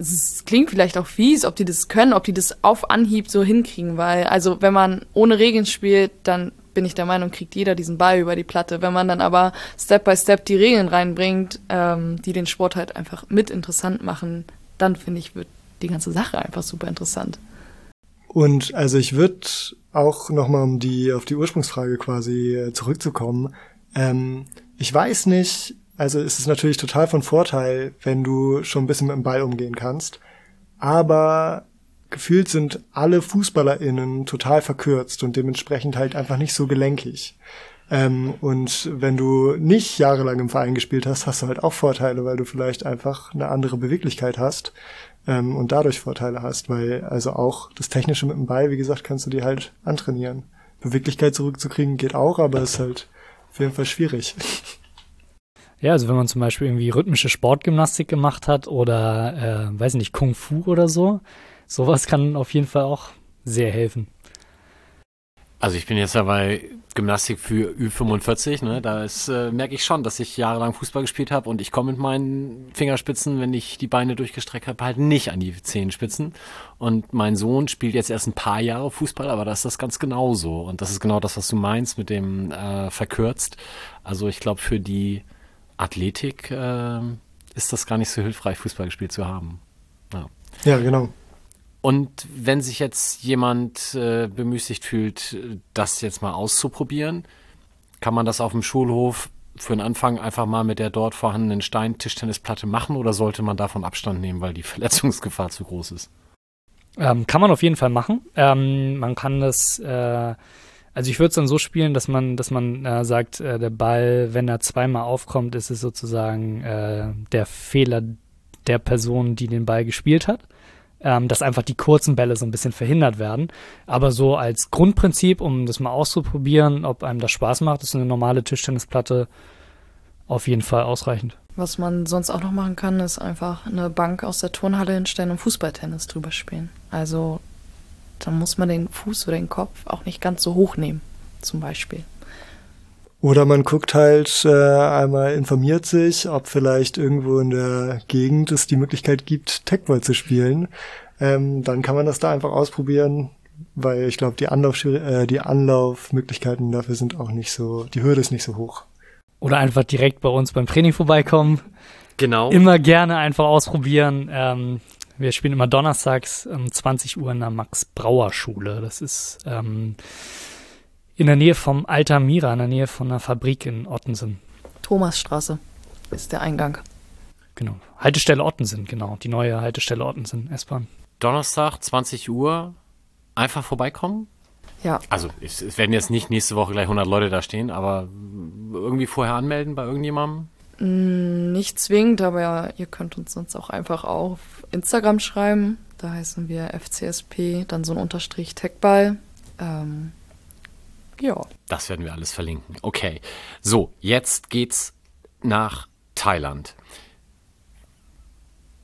es klingt vielleicht auch fies, ob die das können, ob die das auf Anhieb so hinkriegen, weil, also wenn man ohne Regeln spielt, dann bin ich der Meinung, kriegt jeder diesen Ball über die Platte. Wenn man dann aber Step by Step die Regeln reinbringt, ähm, die den Sport halt einfach mit interessant machen, dann finde ich, wird die ganze Sache einfach super interessant. Und also ich würde auch nochmal, um die auf die Ursprungsfrage quasi äh, zurückzukommen, ähm, ich weiß nicht, also es ist natürlich total von Vorteil, wenn du schon ein bisschen mit dem Ball umgehen kannst, aber gefühlt sind alle FußballerInnen total verkürzt und dementsprechend halt einfach nicht so gelenkig. Ähm, und wenn du nicht jahrelang im Verein gespielt hast, hast du halt auch Vorteile, weil du vielleicht einfach eine andere Beweglichkeit hast ähm, und dadurch Vorteile hast, weil also auch das Technische mit dem Ball, wie gesagt, kannst du dir halt antrainieren. Beweglichkeit zurückzukriegen geht auch, aber ist halt auf jeden Fall schwierig. Ja, also wenn man zum Beispiel irgendwie rhythmische Sportgymnastik gemacht hat oder, äh, weiß nicht, Kung Fu oder so, sowas kann auf jeden Fall auch sehr helfen. Also ich bin jetzt ja bei Gymnastik für Ü45, ne? Da ist, äh, merke ich schon, dass ich jahrelang Fußball gespielt habe und ich komme mit meinen Fingerspitzen, wenn ich die Beine durchgestreckt habe, halt nicht an die Zehenspitzen. Und mein Sohn spielt jetzt erst ein paar Jahre Fußball, aber da ist das ganz genauso. Und das ist genau das, was du meinst mit dem äh, verkürzt. Also ich glaube, für die Athletik äh, ist das gar nicht so hilfreich, Fußball gespielt zu haben. Ja, ja genau. Und wenn sich jetzt jemand äh, bemüßigt fühlt, das jetzt mal auszuprobieren, kann man das auf dem Schulhof für den Anfang einfach mal mit der dort vorhandenen Stein-Tischtennisplatte machen oder sollte man davon Abstand nehmen, weil die Verletzungsgefahr zu groß ist? Ähm, kann man auf jeden Fall machen. Ähm, man kann das, äh, also ich würde es dann so spielen, dass man, dass man äh, sagt, äh, der Ball, wenn er zweimal aufkommt, ist es sozusagen äh, der Fehler der Person, die den Ball gespielt hat ähm, dass einfach die kurzen Bälle so ein bisschen verhindert werden. Aber so als Grundprinzip, um das mal auszuprobieren, ob einem das Spaß macht, ist eine normale Tischtennisplatte auf jeden Fall ausreichend. Was man sonst auch noch machen kann, ist einfach eine Bank aus der Turnhalle hinstellen und Fußballtennis drüber spielen. Also dann muss man den Fuß oder den Kopf auch nicht ganz so hoch nehmen, zum Beispiel. Oder man guckt halt äh, einmal, informiert sich, ob vielleicht irgendwo in der Gegend es die Möglichkeit gibt, Techball zu spielen. Ähm, dann kann man das da einfach ausprobieren, weil ich glaube, die, Anlauf, äh, die Anlaufmöglichkeiten dafür sind auch nicht so, die Hürde ist nicht so hoch. Oder einfach direkt bei uns beim Training vorbeikommen. Genau. Immer gerne einfach ausprobieren. Ähm, wir spielen immer donnerstags um 20 Uhr in der Max-Brauer-Schule. Das ist ähm, in der Nähe vom Altamira, in der Nähe von einer Fabrik in Ottensen. Thomasstraße ist der Eingang. Genau. Haltestelle Ottensen, genau. Die neue Haltestelle Ottensen, S-Bahn. Donnerstag, 20 Uhr, einfach vorbeikommen? Ja. Also es, es, werden jetzt nicht nächste Woche gleich 100 Leute da stehen, aber irgendwie vorher anmelden bei irgendjemandem? Mm, nicht zwingend, aber ihr könnt uns sonst auch einfach auf Instagram schreiben. Da heißen wir FCSP, dann so ein Unterstrich Techball. Ähm, ja. Das werden wir alles verlinken. Okay. So, jetzt geht's nach Thailand.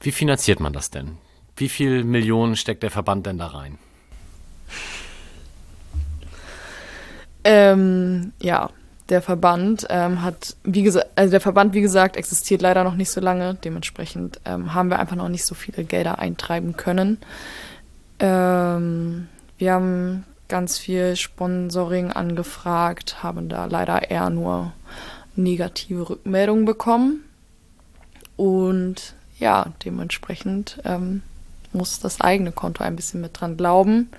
Wie finanziert man das denn? Wie viel Millionen steckt der Verband denn da rein? Ähm, ja, der Verband ähm, hat, wie gesagt, also der Verband, wie gesagt, existiert leider noch nicht so lange. Dementsprechend ähm, haben wir einfach noch nicht so viele Gelder eintreiben können. Ähm, wir haben ganz viel Sponsoring angefragt, haben da leider eher nur negative Rückmeldungen bekommen. Und ja, dementsprechend ähm, muss das eigene Konto ein bisschen mit dran glauben.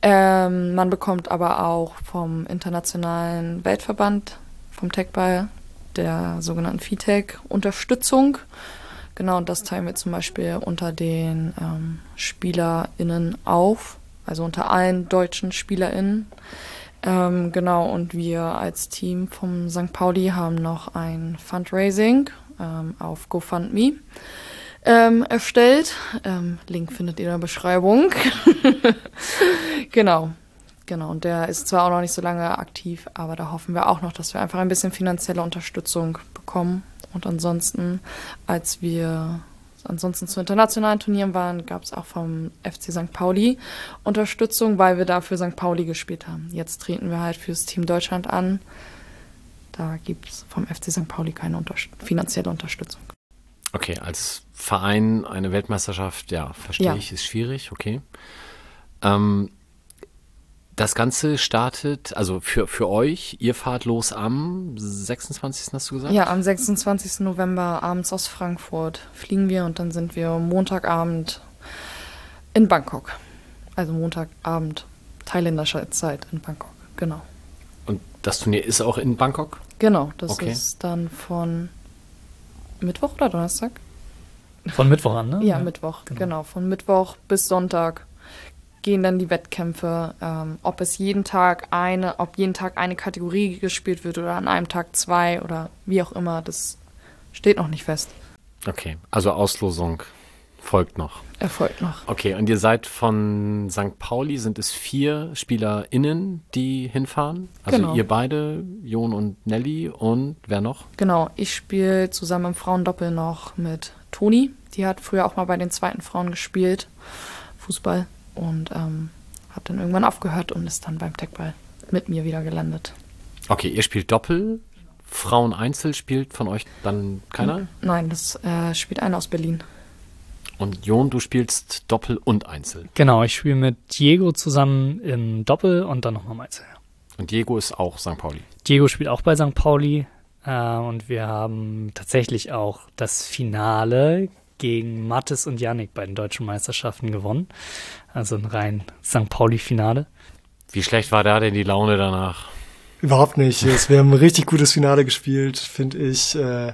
Ähm, man bekommt aber auch vom Internationalen Weltverband, vom Techball, der sogenannten FITEC, Unterstützung. Genau, und das teilen wir zum Beispiel unter den ähm, SpielerInnen auf also unter allen deutschen SpielerInnen. Ähm, genau, und wir als Team vom St. Pauli haben noch ein Fundraising ähm, auf GoFundMe ähm, erstellt. Ähm, Link findet ihr in der Beschreibung. genau. Genau, und der ist zwar auch noch nicht so lange aktiv, aber da hoffen wir auch noch, dass wir einfach ein bisschen finanzielle Unterstützung bekommen. Und ansonsten, als wir ansonsten zu internationalen Turnieren waren, gab es auch vom FC St. Pauli Unterstützung, weil wir da für St. Pauli gespielt haben. Jetzt treten wir halt fürs Team Deutschland an. Da gibt es vom FC St. Pauli keine unter finanzielle Unterstützung. Okay, als Verein eine Weltmeisterschaft, ja, verstehe ja. ich, ist schwierig, okay. Ähm, das Ganze startet, also für, für euch, ihr fahrt los am 26. hast du gesagt? Ja, am 26. November abends aus Frankfurt fliegen wir und dann sind wir Montagabend in Bangkok. Also Montagabend thailändischer Zeit in Bangkok, genau. Und das Turnier ist auch in Bangkok? Genau, das okay. ist dann von Mittwoch oder Donnerstag? Von Mittwoch an, ne? Ja, ja. Mittwoch, genau. genau. Von Mittwoch bis Sonntag gehen dann die Wettkämpfe, ähm, ob es jeden Tag eine, ob jeden Tag eine Kategorie gespielt wird oder an einem Tag zwei oder wie auch immer, das steht noch nicht fest. Okay, also Auslosung folgt noch. Erfolgt noch. Okay, und ihr seid von St. Pauli, sind es vier SpielerInnen, die hinfahren? Also Genau. ihr beide, Jon und Nelly und wer noch? Genau, ich spiele zusammen im Frauendoppel noch mit Toni. Die hat früher auch mal bei den zweiten Frauen gespielt, Fußball, und ähm, hat dann irgendwann aufgehört und ist dann beim Techball mit mir wieder gelandet. Okay, ihr spielt Doppel. Frauen Einzel spielt von euch dann keiner? Nein, das äh, spielt einer aus Berlin. Und Jon, du spielst Doppel und Einzel. Genau, ich spiele mit Diego zusammen im Doppel und dann nochmal Einzel. Und Diego ist auch St. Pauli. Diego spielt auch bei St. Pauli äh, und wir haben tatsächlich auch das Finale gegen Mattes und Yannick bei den deutschen Meisterschaften gewonnen. Also ein rein St. Pauli-Finale. Wie schlecht war da denn die Laune danach? Überhaupt nicht. Es- Wir haben ein richtig gutes Finale gespielt, finde ich. Äh,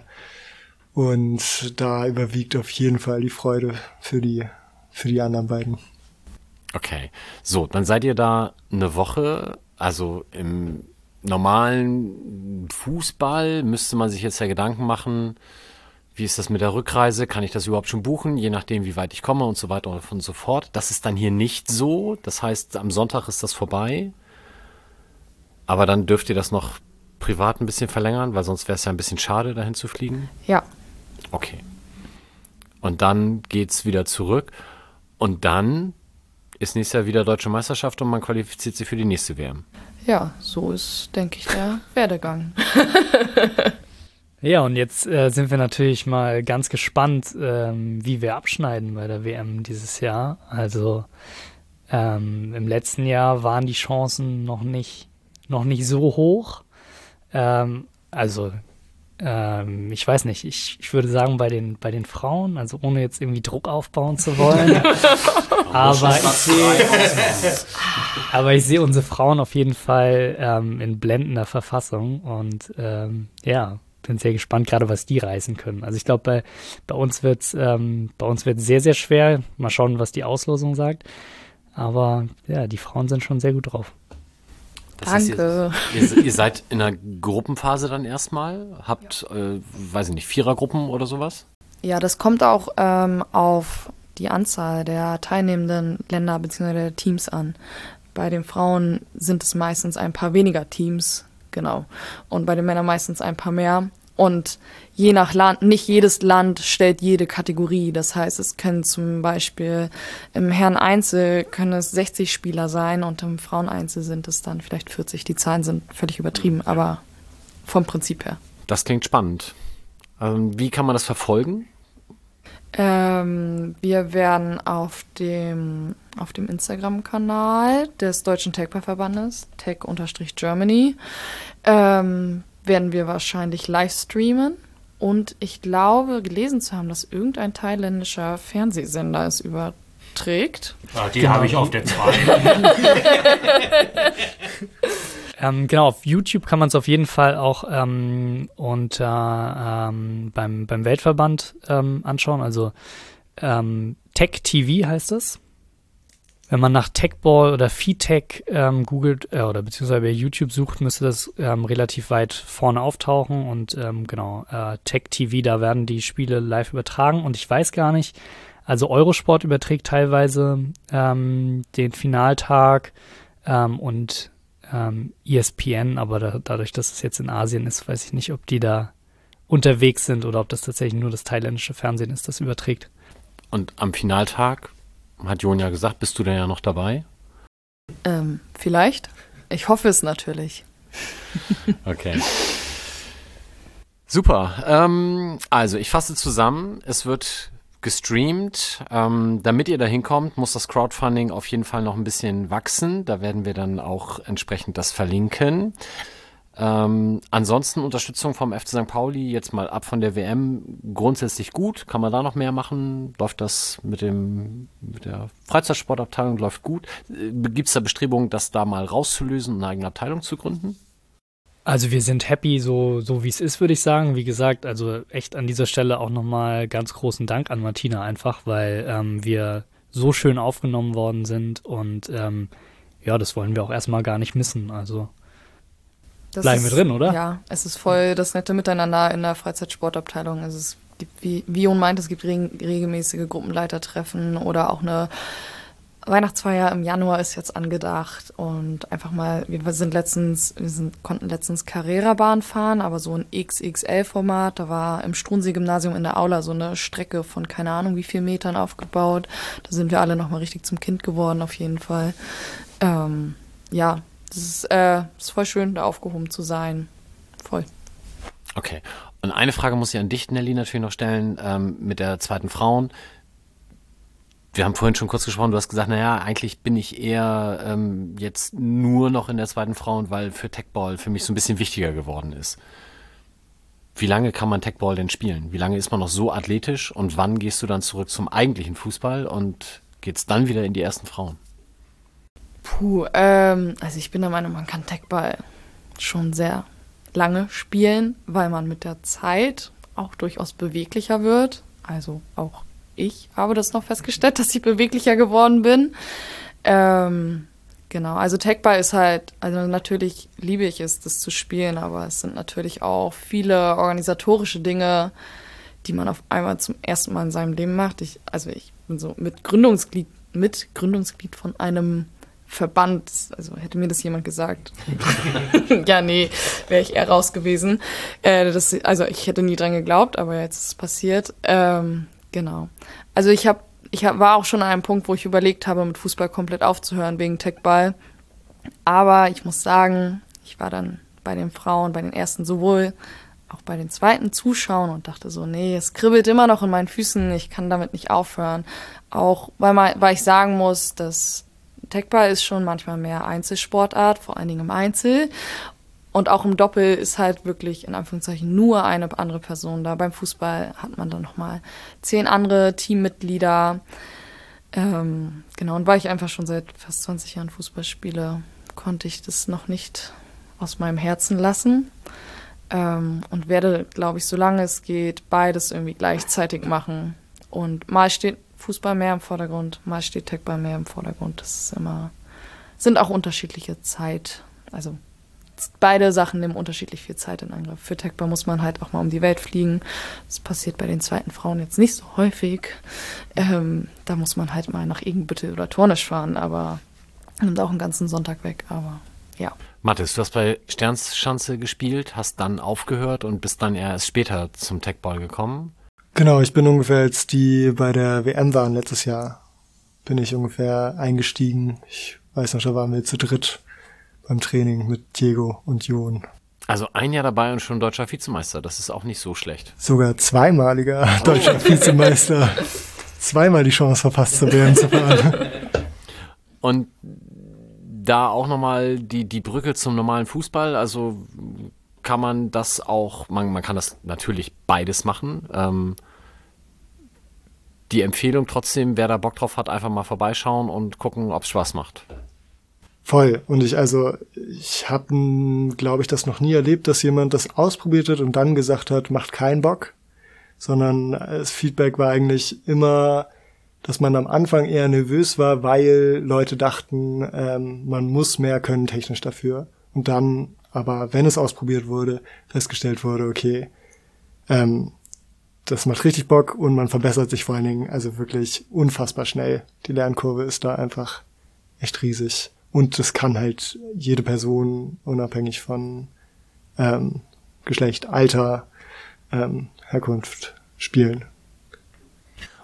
und da überwiegt auf jeden Fall die Freude für die, für die anderen beiden. Okay, so, dann seid ihr da eine Woche, also im normalen Fußball müsste man sich jetzt ja Gedanken machen, wie ist das mit der Rückreise, kann ich das überhaupt schon buchen, je nachdem, wie weit ich komme und so weiter und so fort. Das ist dann hier nicht so, das heißt, am Sonntag ist das vorbei, aber dann dürft ihr das noch privat ein bisschen verlängern, weil sonst wäre es ja ein bisschen schade, dahin zu fliegen. Ja, Okay. Und dann geht's wieder zurück. Und dann ist nächstes Jahr wieder Deutsche Meisterschaft und man qualifiziert sich für die nächste WM. ja, so ist, denke ich, der Werdegang. Ja, und jetzt äh, sind wir natürlich mal ganz gespannt, ähm, wie wir abschneiden bei der WM dieses Jahr. Also ähm, im letzten Jahr waren die Chancen noch nicht, noch nicht so hoch. Ähm, also ähm, ich weiß nicht, ich, ich würde sagen bei den, bei den Frauen, also ohne jetzt irgendwie Druck aufbauen zu wollen. aber ich sehe, aber ich sehe unsere Frauen auf jeden Fall ähm, in blendender Verfassung und ähm, ja, bin sehr gespannt, gerade was die reißen können. Also ich glaube, bei, bei uns wird ähm, bei uns wird sehr, sehr schwer. Mal schauen, was die Auslosung sagt. Aber ja, die Frauen sind schon sehr gut drauf. Das heißt, Danke. ihr, ihr, ihr seid in der Gruppenphase dann erstmal, habt, äh, weiß ich nicht, Vierergruppen oder sowas? Ja, das kommt auch ähm, auf die Anzahl der teilnehmenden Länder bzw. der Teams an. Bei den Frauen sind es meistens ein paar weniger Teams, genau. Und bei den Männern meistens ein paar mehr. Und je nach Land, nicht jedes Land stellt jede Kategorie. Das heißt, es können zum Beispiel im Herren Einzel können es 60 Spieler sein und im Frauen Einzel sind es dann vielleicht 40. Die Zahlen sind völlig übertrieben, aber vom Prinzip her. Das klingt spannend. Ähm, wie kann man das verfolgen? Ähm, wir werden auf dem, auf dem Instagram-Kanal des Deutschen Tech-Verbandes, tech-germany, ähm, werden wir wahrscheinlich live streamen. Und ich glaube, gelesen zu haben, dass irgendein thailändischer Fernsehsender es überträgt. Ja, die habe ich auf der 2. Ähm, genau, auf YouTube kann man es auf jeden Fall auch ähm, unter ähm, beim, beim Weltverband ähm, anschauen. Also ähm, Tech TV heißt es. Wenn man nach Techball oder VTech ähm, googelt äh, oder beziehungsweise bei YouTube sucht, müsste das ähm, relativ weit vorne auftauchen. Und ähm, genau, äh, Tech TV, da werden die Spiele live übertragen. Und ich weiß gar nicht, also Eurosport überträgt teilweise ähm, den Finaltag ähm, und ähm, ESPN, aber da, dadurch, dass es jetzt in Asien ist, weiß ich nicht, ob die da unterwegs sind oder ob das tatsächlich nur das thailändische Fernsehen ist, das überträgt. Und am Finaltag, hat Jon ja gesagt, bist du denn ja noch dabei? Ähm, vielleicht. Ich hoffe es natürlich. Okay. Super. Ähm, also, ich fasse zusammen. Es wird gestreamt. Ähm, damit ihr da hinkommt, muss das Crowdfunding auf jeden Fall noch ein bisschen wachsen. Da werden wir dann auch entsprechend das verlinken. Ähm, ansonsten Unterstützung vom FC St. Pauli, jetzt mal ab von der WM, grundsätzlich gut. Kann man da noch mehr machen? Läuft das mit, dem, mit der Freizeitsportabteilung? Läuft gut? Gibt es da Bestrebungen, das da mal rauszulösen und eine eigene Abteilung zu gründen? Also wir sind happy, so, so wie es ist, würde ich sagen. Wie gesagt, also echt an dieser Stelle auch nochmal ganz großen Dank an Martina einfach, weil ähm, wir so schön aufgenommen worden sind und ähm, ja, das wollen wir auch erstmal gar nicht missen. Also Das bleiben wir ist- drin, oder? Ja, es ist voll das nette Miteinander in der Freizeitsportabteilung. Also es gibt, wie, wie Jon meint, es gibt reg regelmäßige Gruppenleitertreffen oder auch eine Weihnachtsfeier im Januar ist jetzt angedacht und einfach mal, wir sind letztens, wir sind, konnten letztens Carrera-Bahn fahren, aber so ein XXL-Format, da war im Strunsee-Gymnasium in der Aula so eine Strecke von keine Ahnung wie viel Metern aufgebaut. Da sind wir alle nochmal richtig zum Kind geworden, auf jeden Fall. Ähm, ja, das ist, äh, ist voll schön, da aufgehoben zu sein. Voll. Okay. Und eine Frage muss ich an dich, Nelly, natürlich noch stellen, ähm, mit der zweiten Frauen. Wir haben vorhin schon kurz gesprochen, du hast gesagt, naja, eigentlich bin ich eher ähm, jetzt nur noch in der zweiten Frauen, weil für Techball für mich so ein bisschen wichtiger geworden ist. Wie lange kann man Techball denn spielen? Wie lange ist man noch so athletisch und wann gehst du dann zurück zum eigentlichen Fußball und geht's dann wieder in die ersten Frauen? Puh, ähm, also ich bin der Meinung, man kann Techball schon sehr lange spielen, weil man mit der Zeit auch durchaus beweglicher wird. Also auch ich habe das noch festgestellt, dass ich beweglicher geworden bin. Ähm, genau, also Techball ist halt, also natürlich liebe ich es, das zu spielen, aber es sind natürlich auch viele organisatorische Dinge, die man auf einmal zum ersten Mal in seinem Leben macht. Ich, also ich bin so mit Gründungsglied, mit Gründungsglied von einem Verband, also hätte mir das jemand gesagt. ja, nee, wäre ich eher raus gewesen. Äh, das, also ich hätte nie dran geglaubt, aber jetzt ist es passiert. Ähm, genau. Also ich habe, ich hab, war auch schon an einem Punkt, wo ich überlegt habe, mit Fußball komplett aufzuhören wegen Techball. Aber ich muss sagen, ich war dann bei den Frauen, bei den ersten sowohl auch bei den zweiten zuschauen und dachte so, nee, es kribbelt immer noch in meinen Füßen, ich kann damit nicht aufhören. Auch weil, man, weil ich sagen muss, dass Techball ist schon manchmal mehr Einzelsportart, vor allen Dingen im Einzel. Und auch im Doppel ist halt wirklich in Anführungszeichen nur eine andere Person da. Beim Fußball hat man dann nochmal zehn andere Teammitglieder. Ähm, genau, und weil ich einfach schon seit fast 20 Jahren Fußball spiele, konnte ich das noch nicht aus meinem Herzen lassen. Ähm, und werde, glaube ich, solange es geht, beides irgendwie gleichzeitig machen. Und mal steht Fußball mehr im Vordergrund, mal steht Techball mehr im Vordergrund. Das ist immer, sind auch unterschiedliche Zeit. Also beide Sachen nehmen unterschiedlich viel Zeit in Angriff. Für Techball muss man halt auch mal um die Welt fliegen. Das passiert bei den zweiten Frauen jetzt nicht so häufig. Ähm, da muss man halt mal nach Egenbüttel oder Tornisch fahren, aber nimmt auch einen ganzen Sonntag weg. Aber ja. Mathis, du hast bei Sternschanze gespielt, hast dann aufgehört und bist dann erst später zum Techball gekommen. Genau, ich bin ungefähr als die bei der WM waren letztes Jahr, bin ich ungefähr eingestiegen. Ich weiß noch, da waren wir zu dritt beim Training mit Diego und Jon. Also ein Jahr dabei und schon deutscher Vizemeister. Das ist auch nicht so schlecht. Sogar zweimaliger deutscher Vizemeister. Zweimal die Chance verpasst, zur WM zu fahren. Und da auch nochmal die, die Brücke zum normalen Fußball. Also kann man das auch, man, man kann das natürlich beides machen. Ähm, die Empfehlung trotzdem, wer da Bock drauf hat, einfach mal vorbeischauen und gucken, ob es Spaß macht. Voll. Und ich also, ich habe, glaube ich, das noch nie erlebt, dass jemand das ausprobiert hat und dann gesagt hat, macht keinen Bock. Sondern das Feedback war eigentlich immer, dass man am Anfang eher nervös war, weil Leute dachten, ähm, man muss mehr können technisch dafür. Und dann, aber wenn es ausprobiert wurde, festgestellt wurde, okay, ähm, das macht richtig Bock und man verbessert sich vor allen Dingen also wirklich unfassbar schnell. Die Lernkurve ist da einfach echt riesig. Und das kann halt jede Person unabhängig von ähm, Geschlecht, Alter, ähm, Herkunft spielen.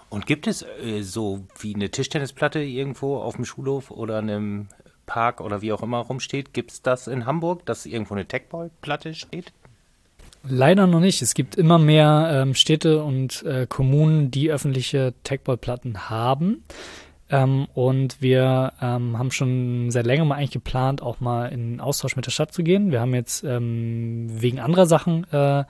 Und gibt es äh, so wie eine Tischtennisplatte irgendwo auf dem Schulhof oder einem Park oder wie auch immer rumsteht? Gibt es das in Hamburg, dass irgendwo eine Techball-Platte steht? Leider noch nicht. Es gibt immer mehr ähm, Städte und äh, Kommunen, die öffentliche Techball-Platten haben. Ähm, und wir ähm, haben schon seit längerem eigentlich geplant, auch mal in Austausch mit der Stadt zu gehen. Wir haben jetzt ähm, wegen anderer Sachen äh,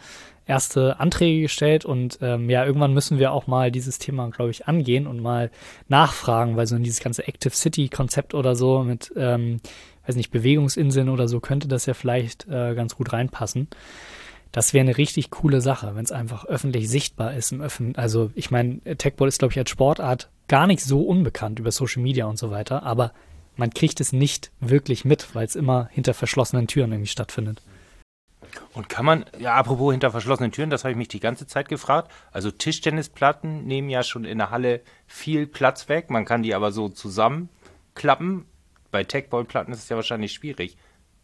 erste Anträge gestellt und ähm, ja, irgendwann müssen wir auch mal dieses Thema, glaube ich, angehen und mal nachfragen, weil so dieses ganze Active City-Konzept oder so mit, ähm, weiß nicht, Bewegungsinseln oder so könnte das ja vielleicht äh, ganz gut reinpassen. Das wäre eine richtig coole Sache, wenn es einfach öffentlich sichtbar ist im Öffentlichen. Also ich meine, Techball ist, glaube ich, als Sportart gar nicht so unbekannt über Social Media und so weiter, aber man kriegt es nicht wirklich mit, weil es immer hinter verschlossenen Türen irgendwie stattfindet. Und kann man, ja, apropos hinter verschlossenen Türen, das habe ich mich die ganze Zeit gefragt. Also Tischtennisplatten nehmen ja schon in der Halle viel Platz weg. Man kann die aber so zusammenklappen. Bei Techball-Platten ist es ja wahrscheinlich schwierig.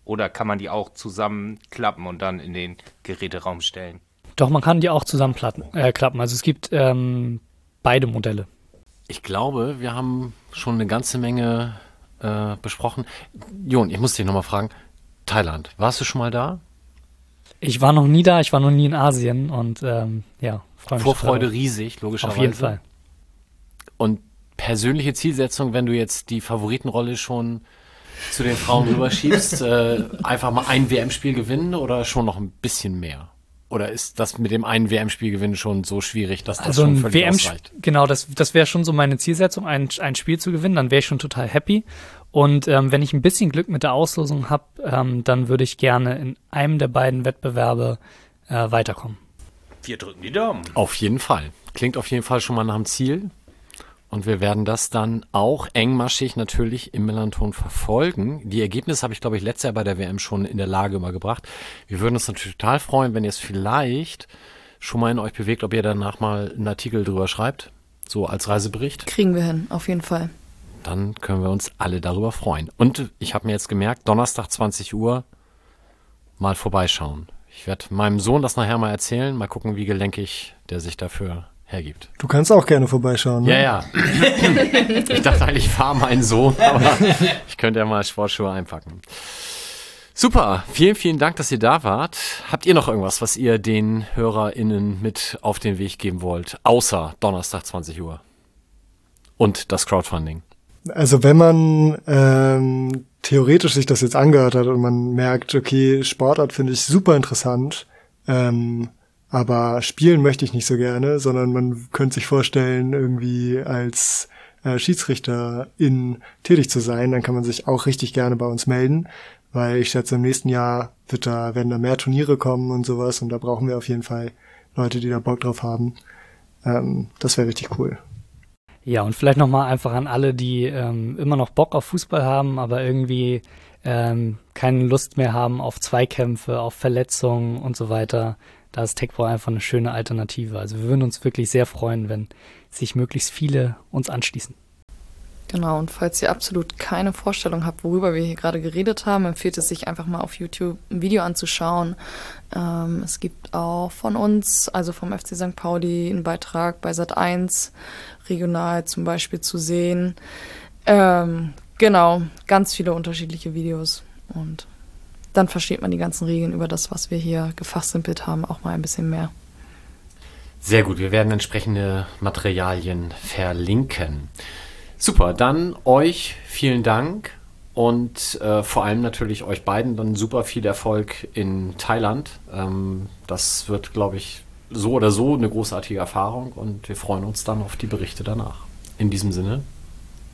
Oder kann man die auch zusammenklappen und dann in den Geräteraum stellen? Doch, man kann die auch zusammenklappen. Äh. Also es gibt ähm, beide Modelle. Ich glaube, wir haben schon eine ganze Menge äh, besprochen. Jon, ich muss dich nochmal fragen. Thailand, warst du schon mal da? Ich war noch nie da, ich war noch nie in Asien und ähm, ja, freue mich. Vorfreude riesig, logischerweise. Auf jeden Fall. Und persönliche Zielsetzung, wenn du jetzt die Favoritenrolle schon zu den Frauen rüberschiebst, äh, einfach mal ein WM-Spiel gewinnen oder schon noch ein bisschen mehr? Oder ist das mit dem einen WM-Spiel gewinnen schon so schwierig, dass das also schon völlig WM ausreicht? Genau, das, das wäre schon so meine Zielsetzung, ein, ein Spiel zu gewinnen, dann wäre ich schon total happy. Und ähm, wenn ich ein bisschen Glück mit der Auslosung habe, ähm, dann würde ich gerne in einem der beiden Wettbewerbe äh, weiterkommen. Wir drücken die Daumen. Auf jeden Fall. Klingt auf jeden Fall schon mal nach dem Ziel. Und wir werden das dann auch engmaschig natürlich im Melanton verfolgen. Die Ergebnisse habe ich, glaube ich, letztes Jahr bei der WM schon in der Lage mal gebracht. Wir würden uns natürlich total freuen, wenn ihr es vielleicht schon mal in euch bewegt, ob ihr danach mal einen Artikel drüber schreibt. So als Reisebericht. Kriegen wir hin, auf jeden Fall dann können wir uns alle darüber freuen. Und ich habe mir jetzt gemerkt, Donnerstag 20 Uhr mal vorbeischauen. Ich werde meinem Sohn das nachher mal erzählen, mal gucken, wie gelenkig der sich dafür hergibt. Du kannst auch gerne vorbeischauen. Ne? Ja, ja. ich dachte eigentlich, ich fahre meinen Sohn, aber ich könnte ja mal Sportschuhe einpacken. Super, vielen, vielen Dank, dass ihr da wart. Habt ihr noch irgendwas, was ihr den HörerInnen mit auf den Weg geben wollt, außer Donnerstag 20 Uhr? Und das Crowdfunding. Also wenn man ähm, theoretisch sich das jetzt angehört hat und man merkt, okay, Sportart finde ich super interessant, ähm, aber spielen möchte ich nicht so gerne, sondern man könnte sich vorstellen, irgendwie als äh, Schiedsrichter in tätig zu sein, dann kann man sich auch richtig gerne bei uns melden, weil ich schätze, im nächsten Jahr wird da, werden da mehr Turniere kommen und sowas und da brauchen wir auf jeden Fall Leute, die da Bock drauf haben. Ähm, das wäre richtig cool. Ja, und vielleicht nochmal einfach an alle, die ähm, immer noch Bock auf Fußball haben, aber irgendwie ähm, keine Lust mehr haben auf Zweikämpfe, auf Verletzungen und so weiter. Da ist Techball einfach eine schöne Alternative. Also wir würden uns wirklich sehr freuen, wenn sich möglichst viele uns anschließen. Genau, und falls ihr absolut keine Vorstellung habt, worüber wir hier gerade geredet haben, empfiehlt es sich einfach mal auf YouTube ein Video anzuschauen. Ähm, es gibt auch von uns, also vom FC St. Pauli, einen Beitrag bei Sat1 regional zum Beispiel zu sehen. Ähm, genau, ganz viele unterschiedliche Videos. Und dann versteht man die ganzen Regeln über das, was wir hier gefachsimpelt haben, auch mal ein bisschen mehr. Sehr gut, wir werden entsprechende Materialien verlinken. Super, dann euch vielen Dank und äh, vor allem natürlich euch beiden dann super viel Erfolg in Thailand. Ähm, das wird, glaube ich, so oder so eine großartige Erfahrung und wir freuen uns dann auf die Berichte danach. In diesem Sinne,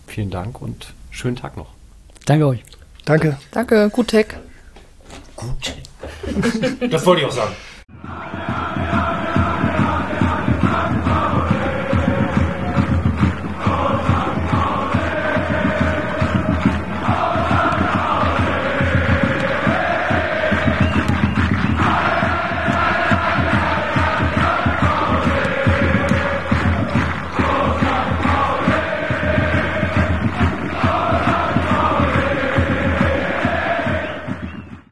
vielen Dank und schönen Tag noch. Danke euch. Danke. Danke, gut Tech. Gut. Das wollte ich auch sagen.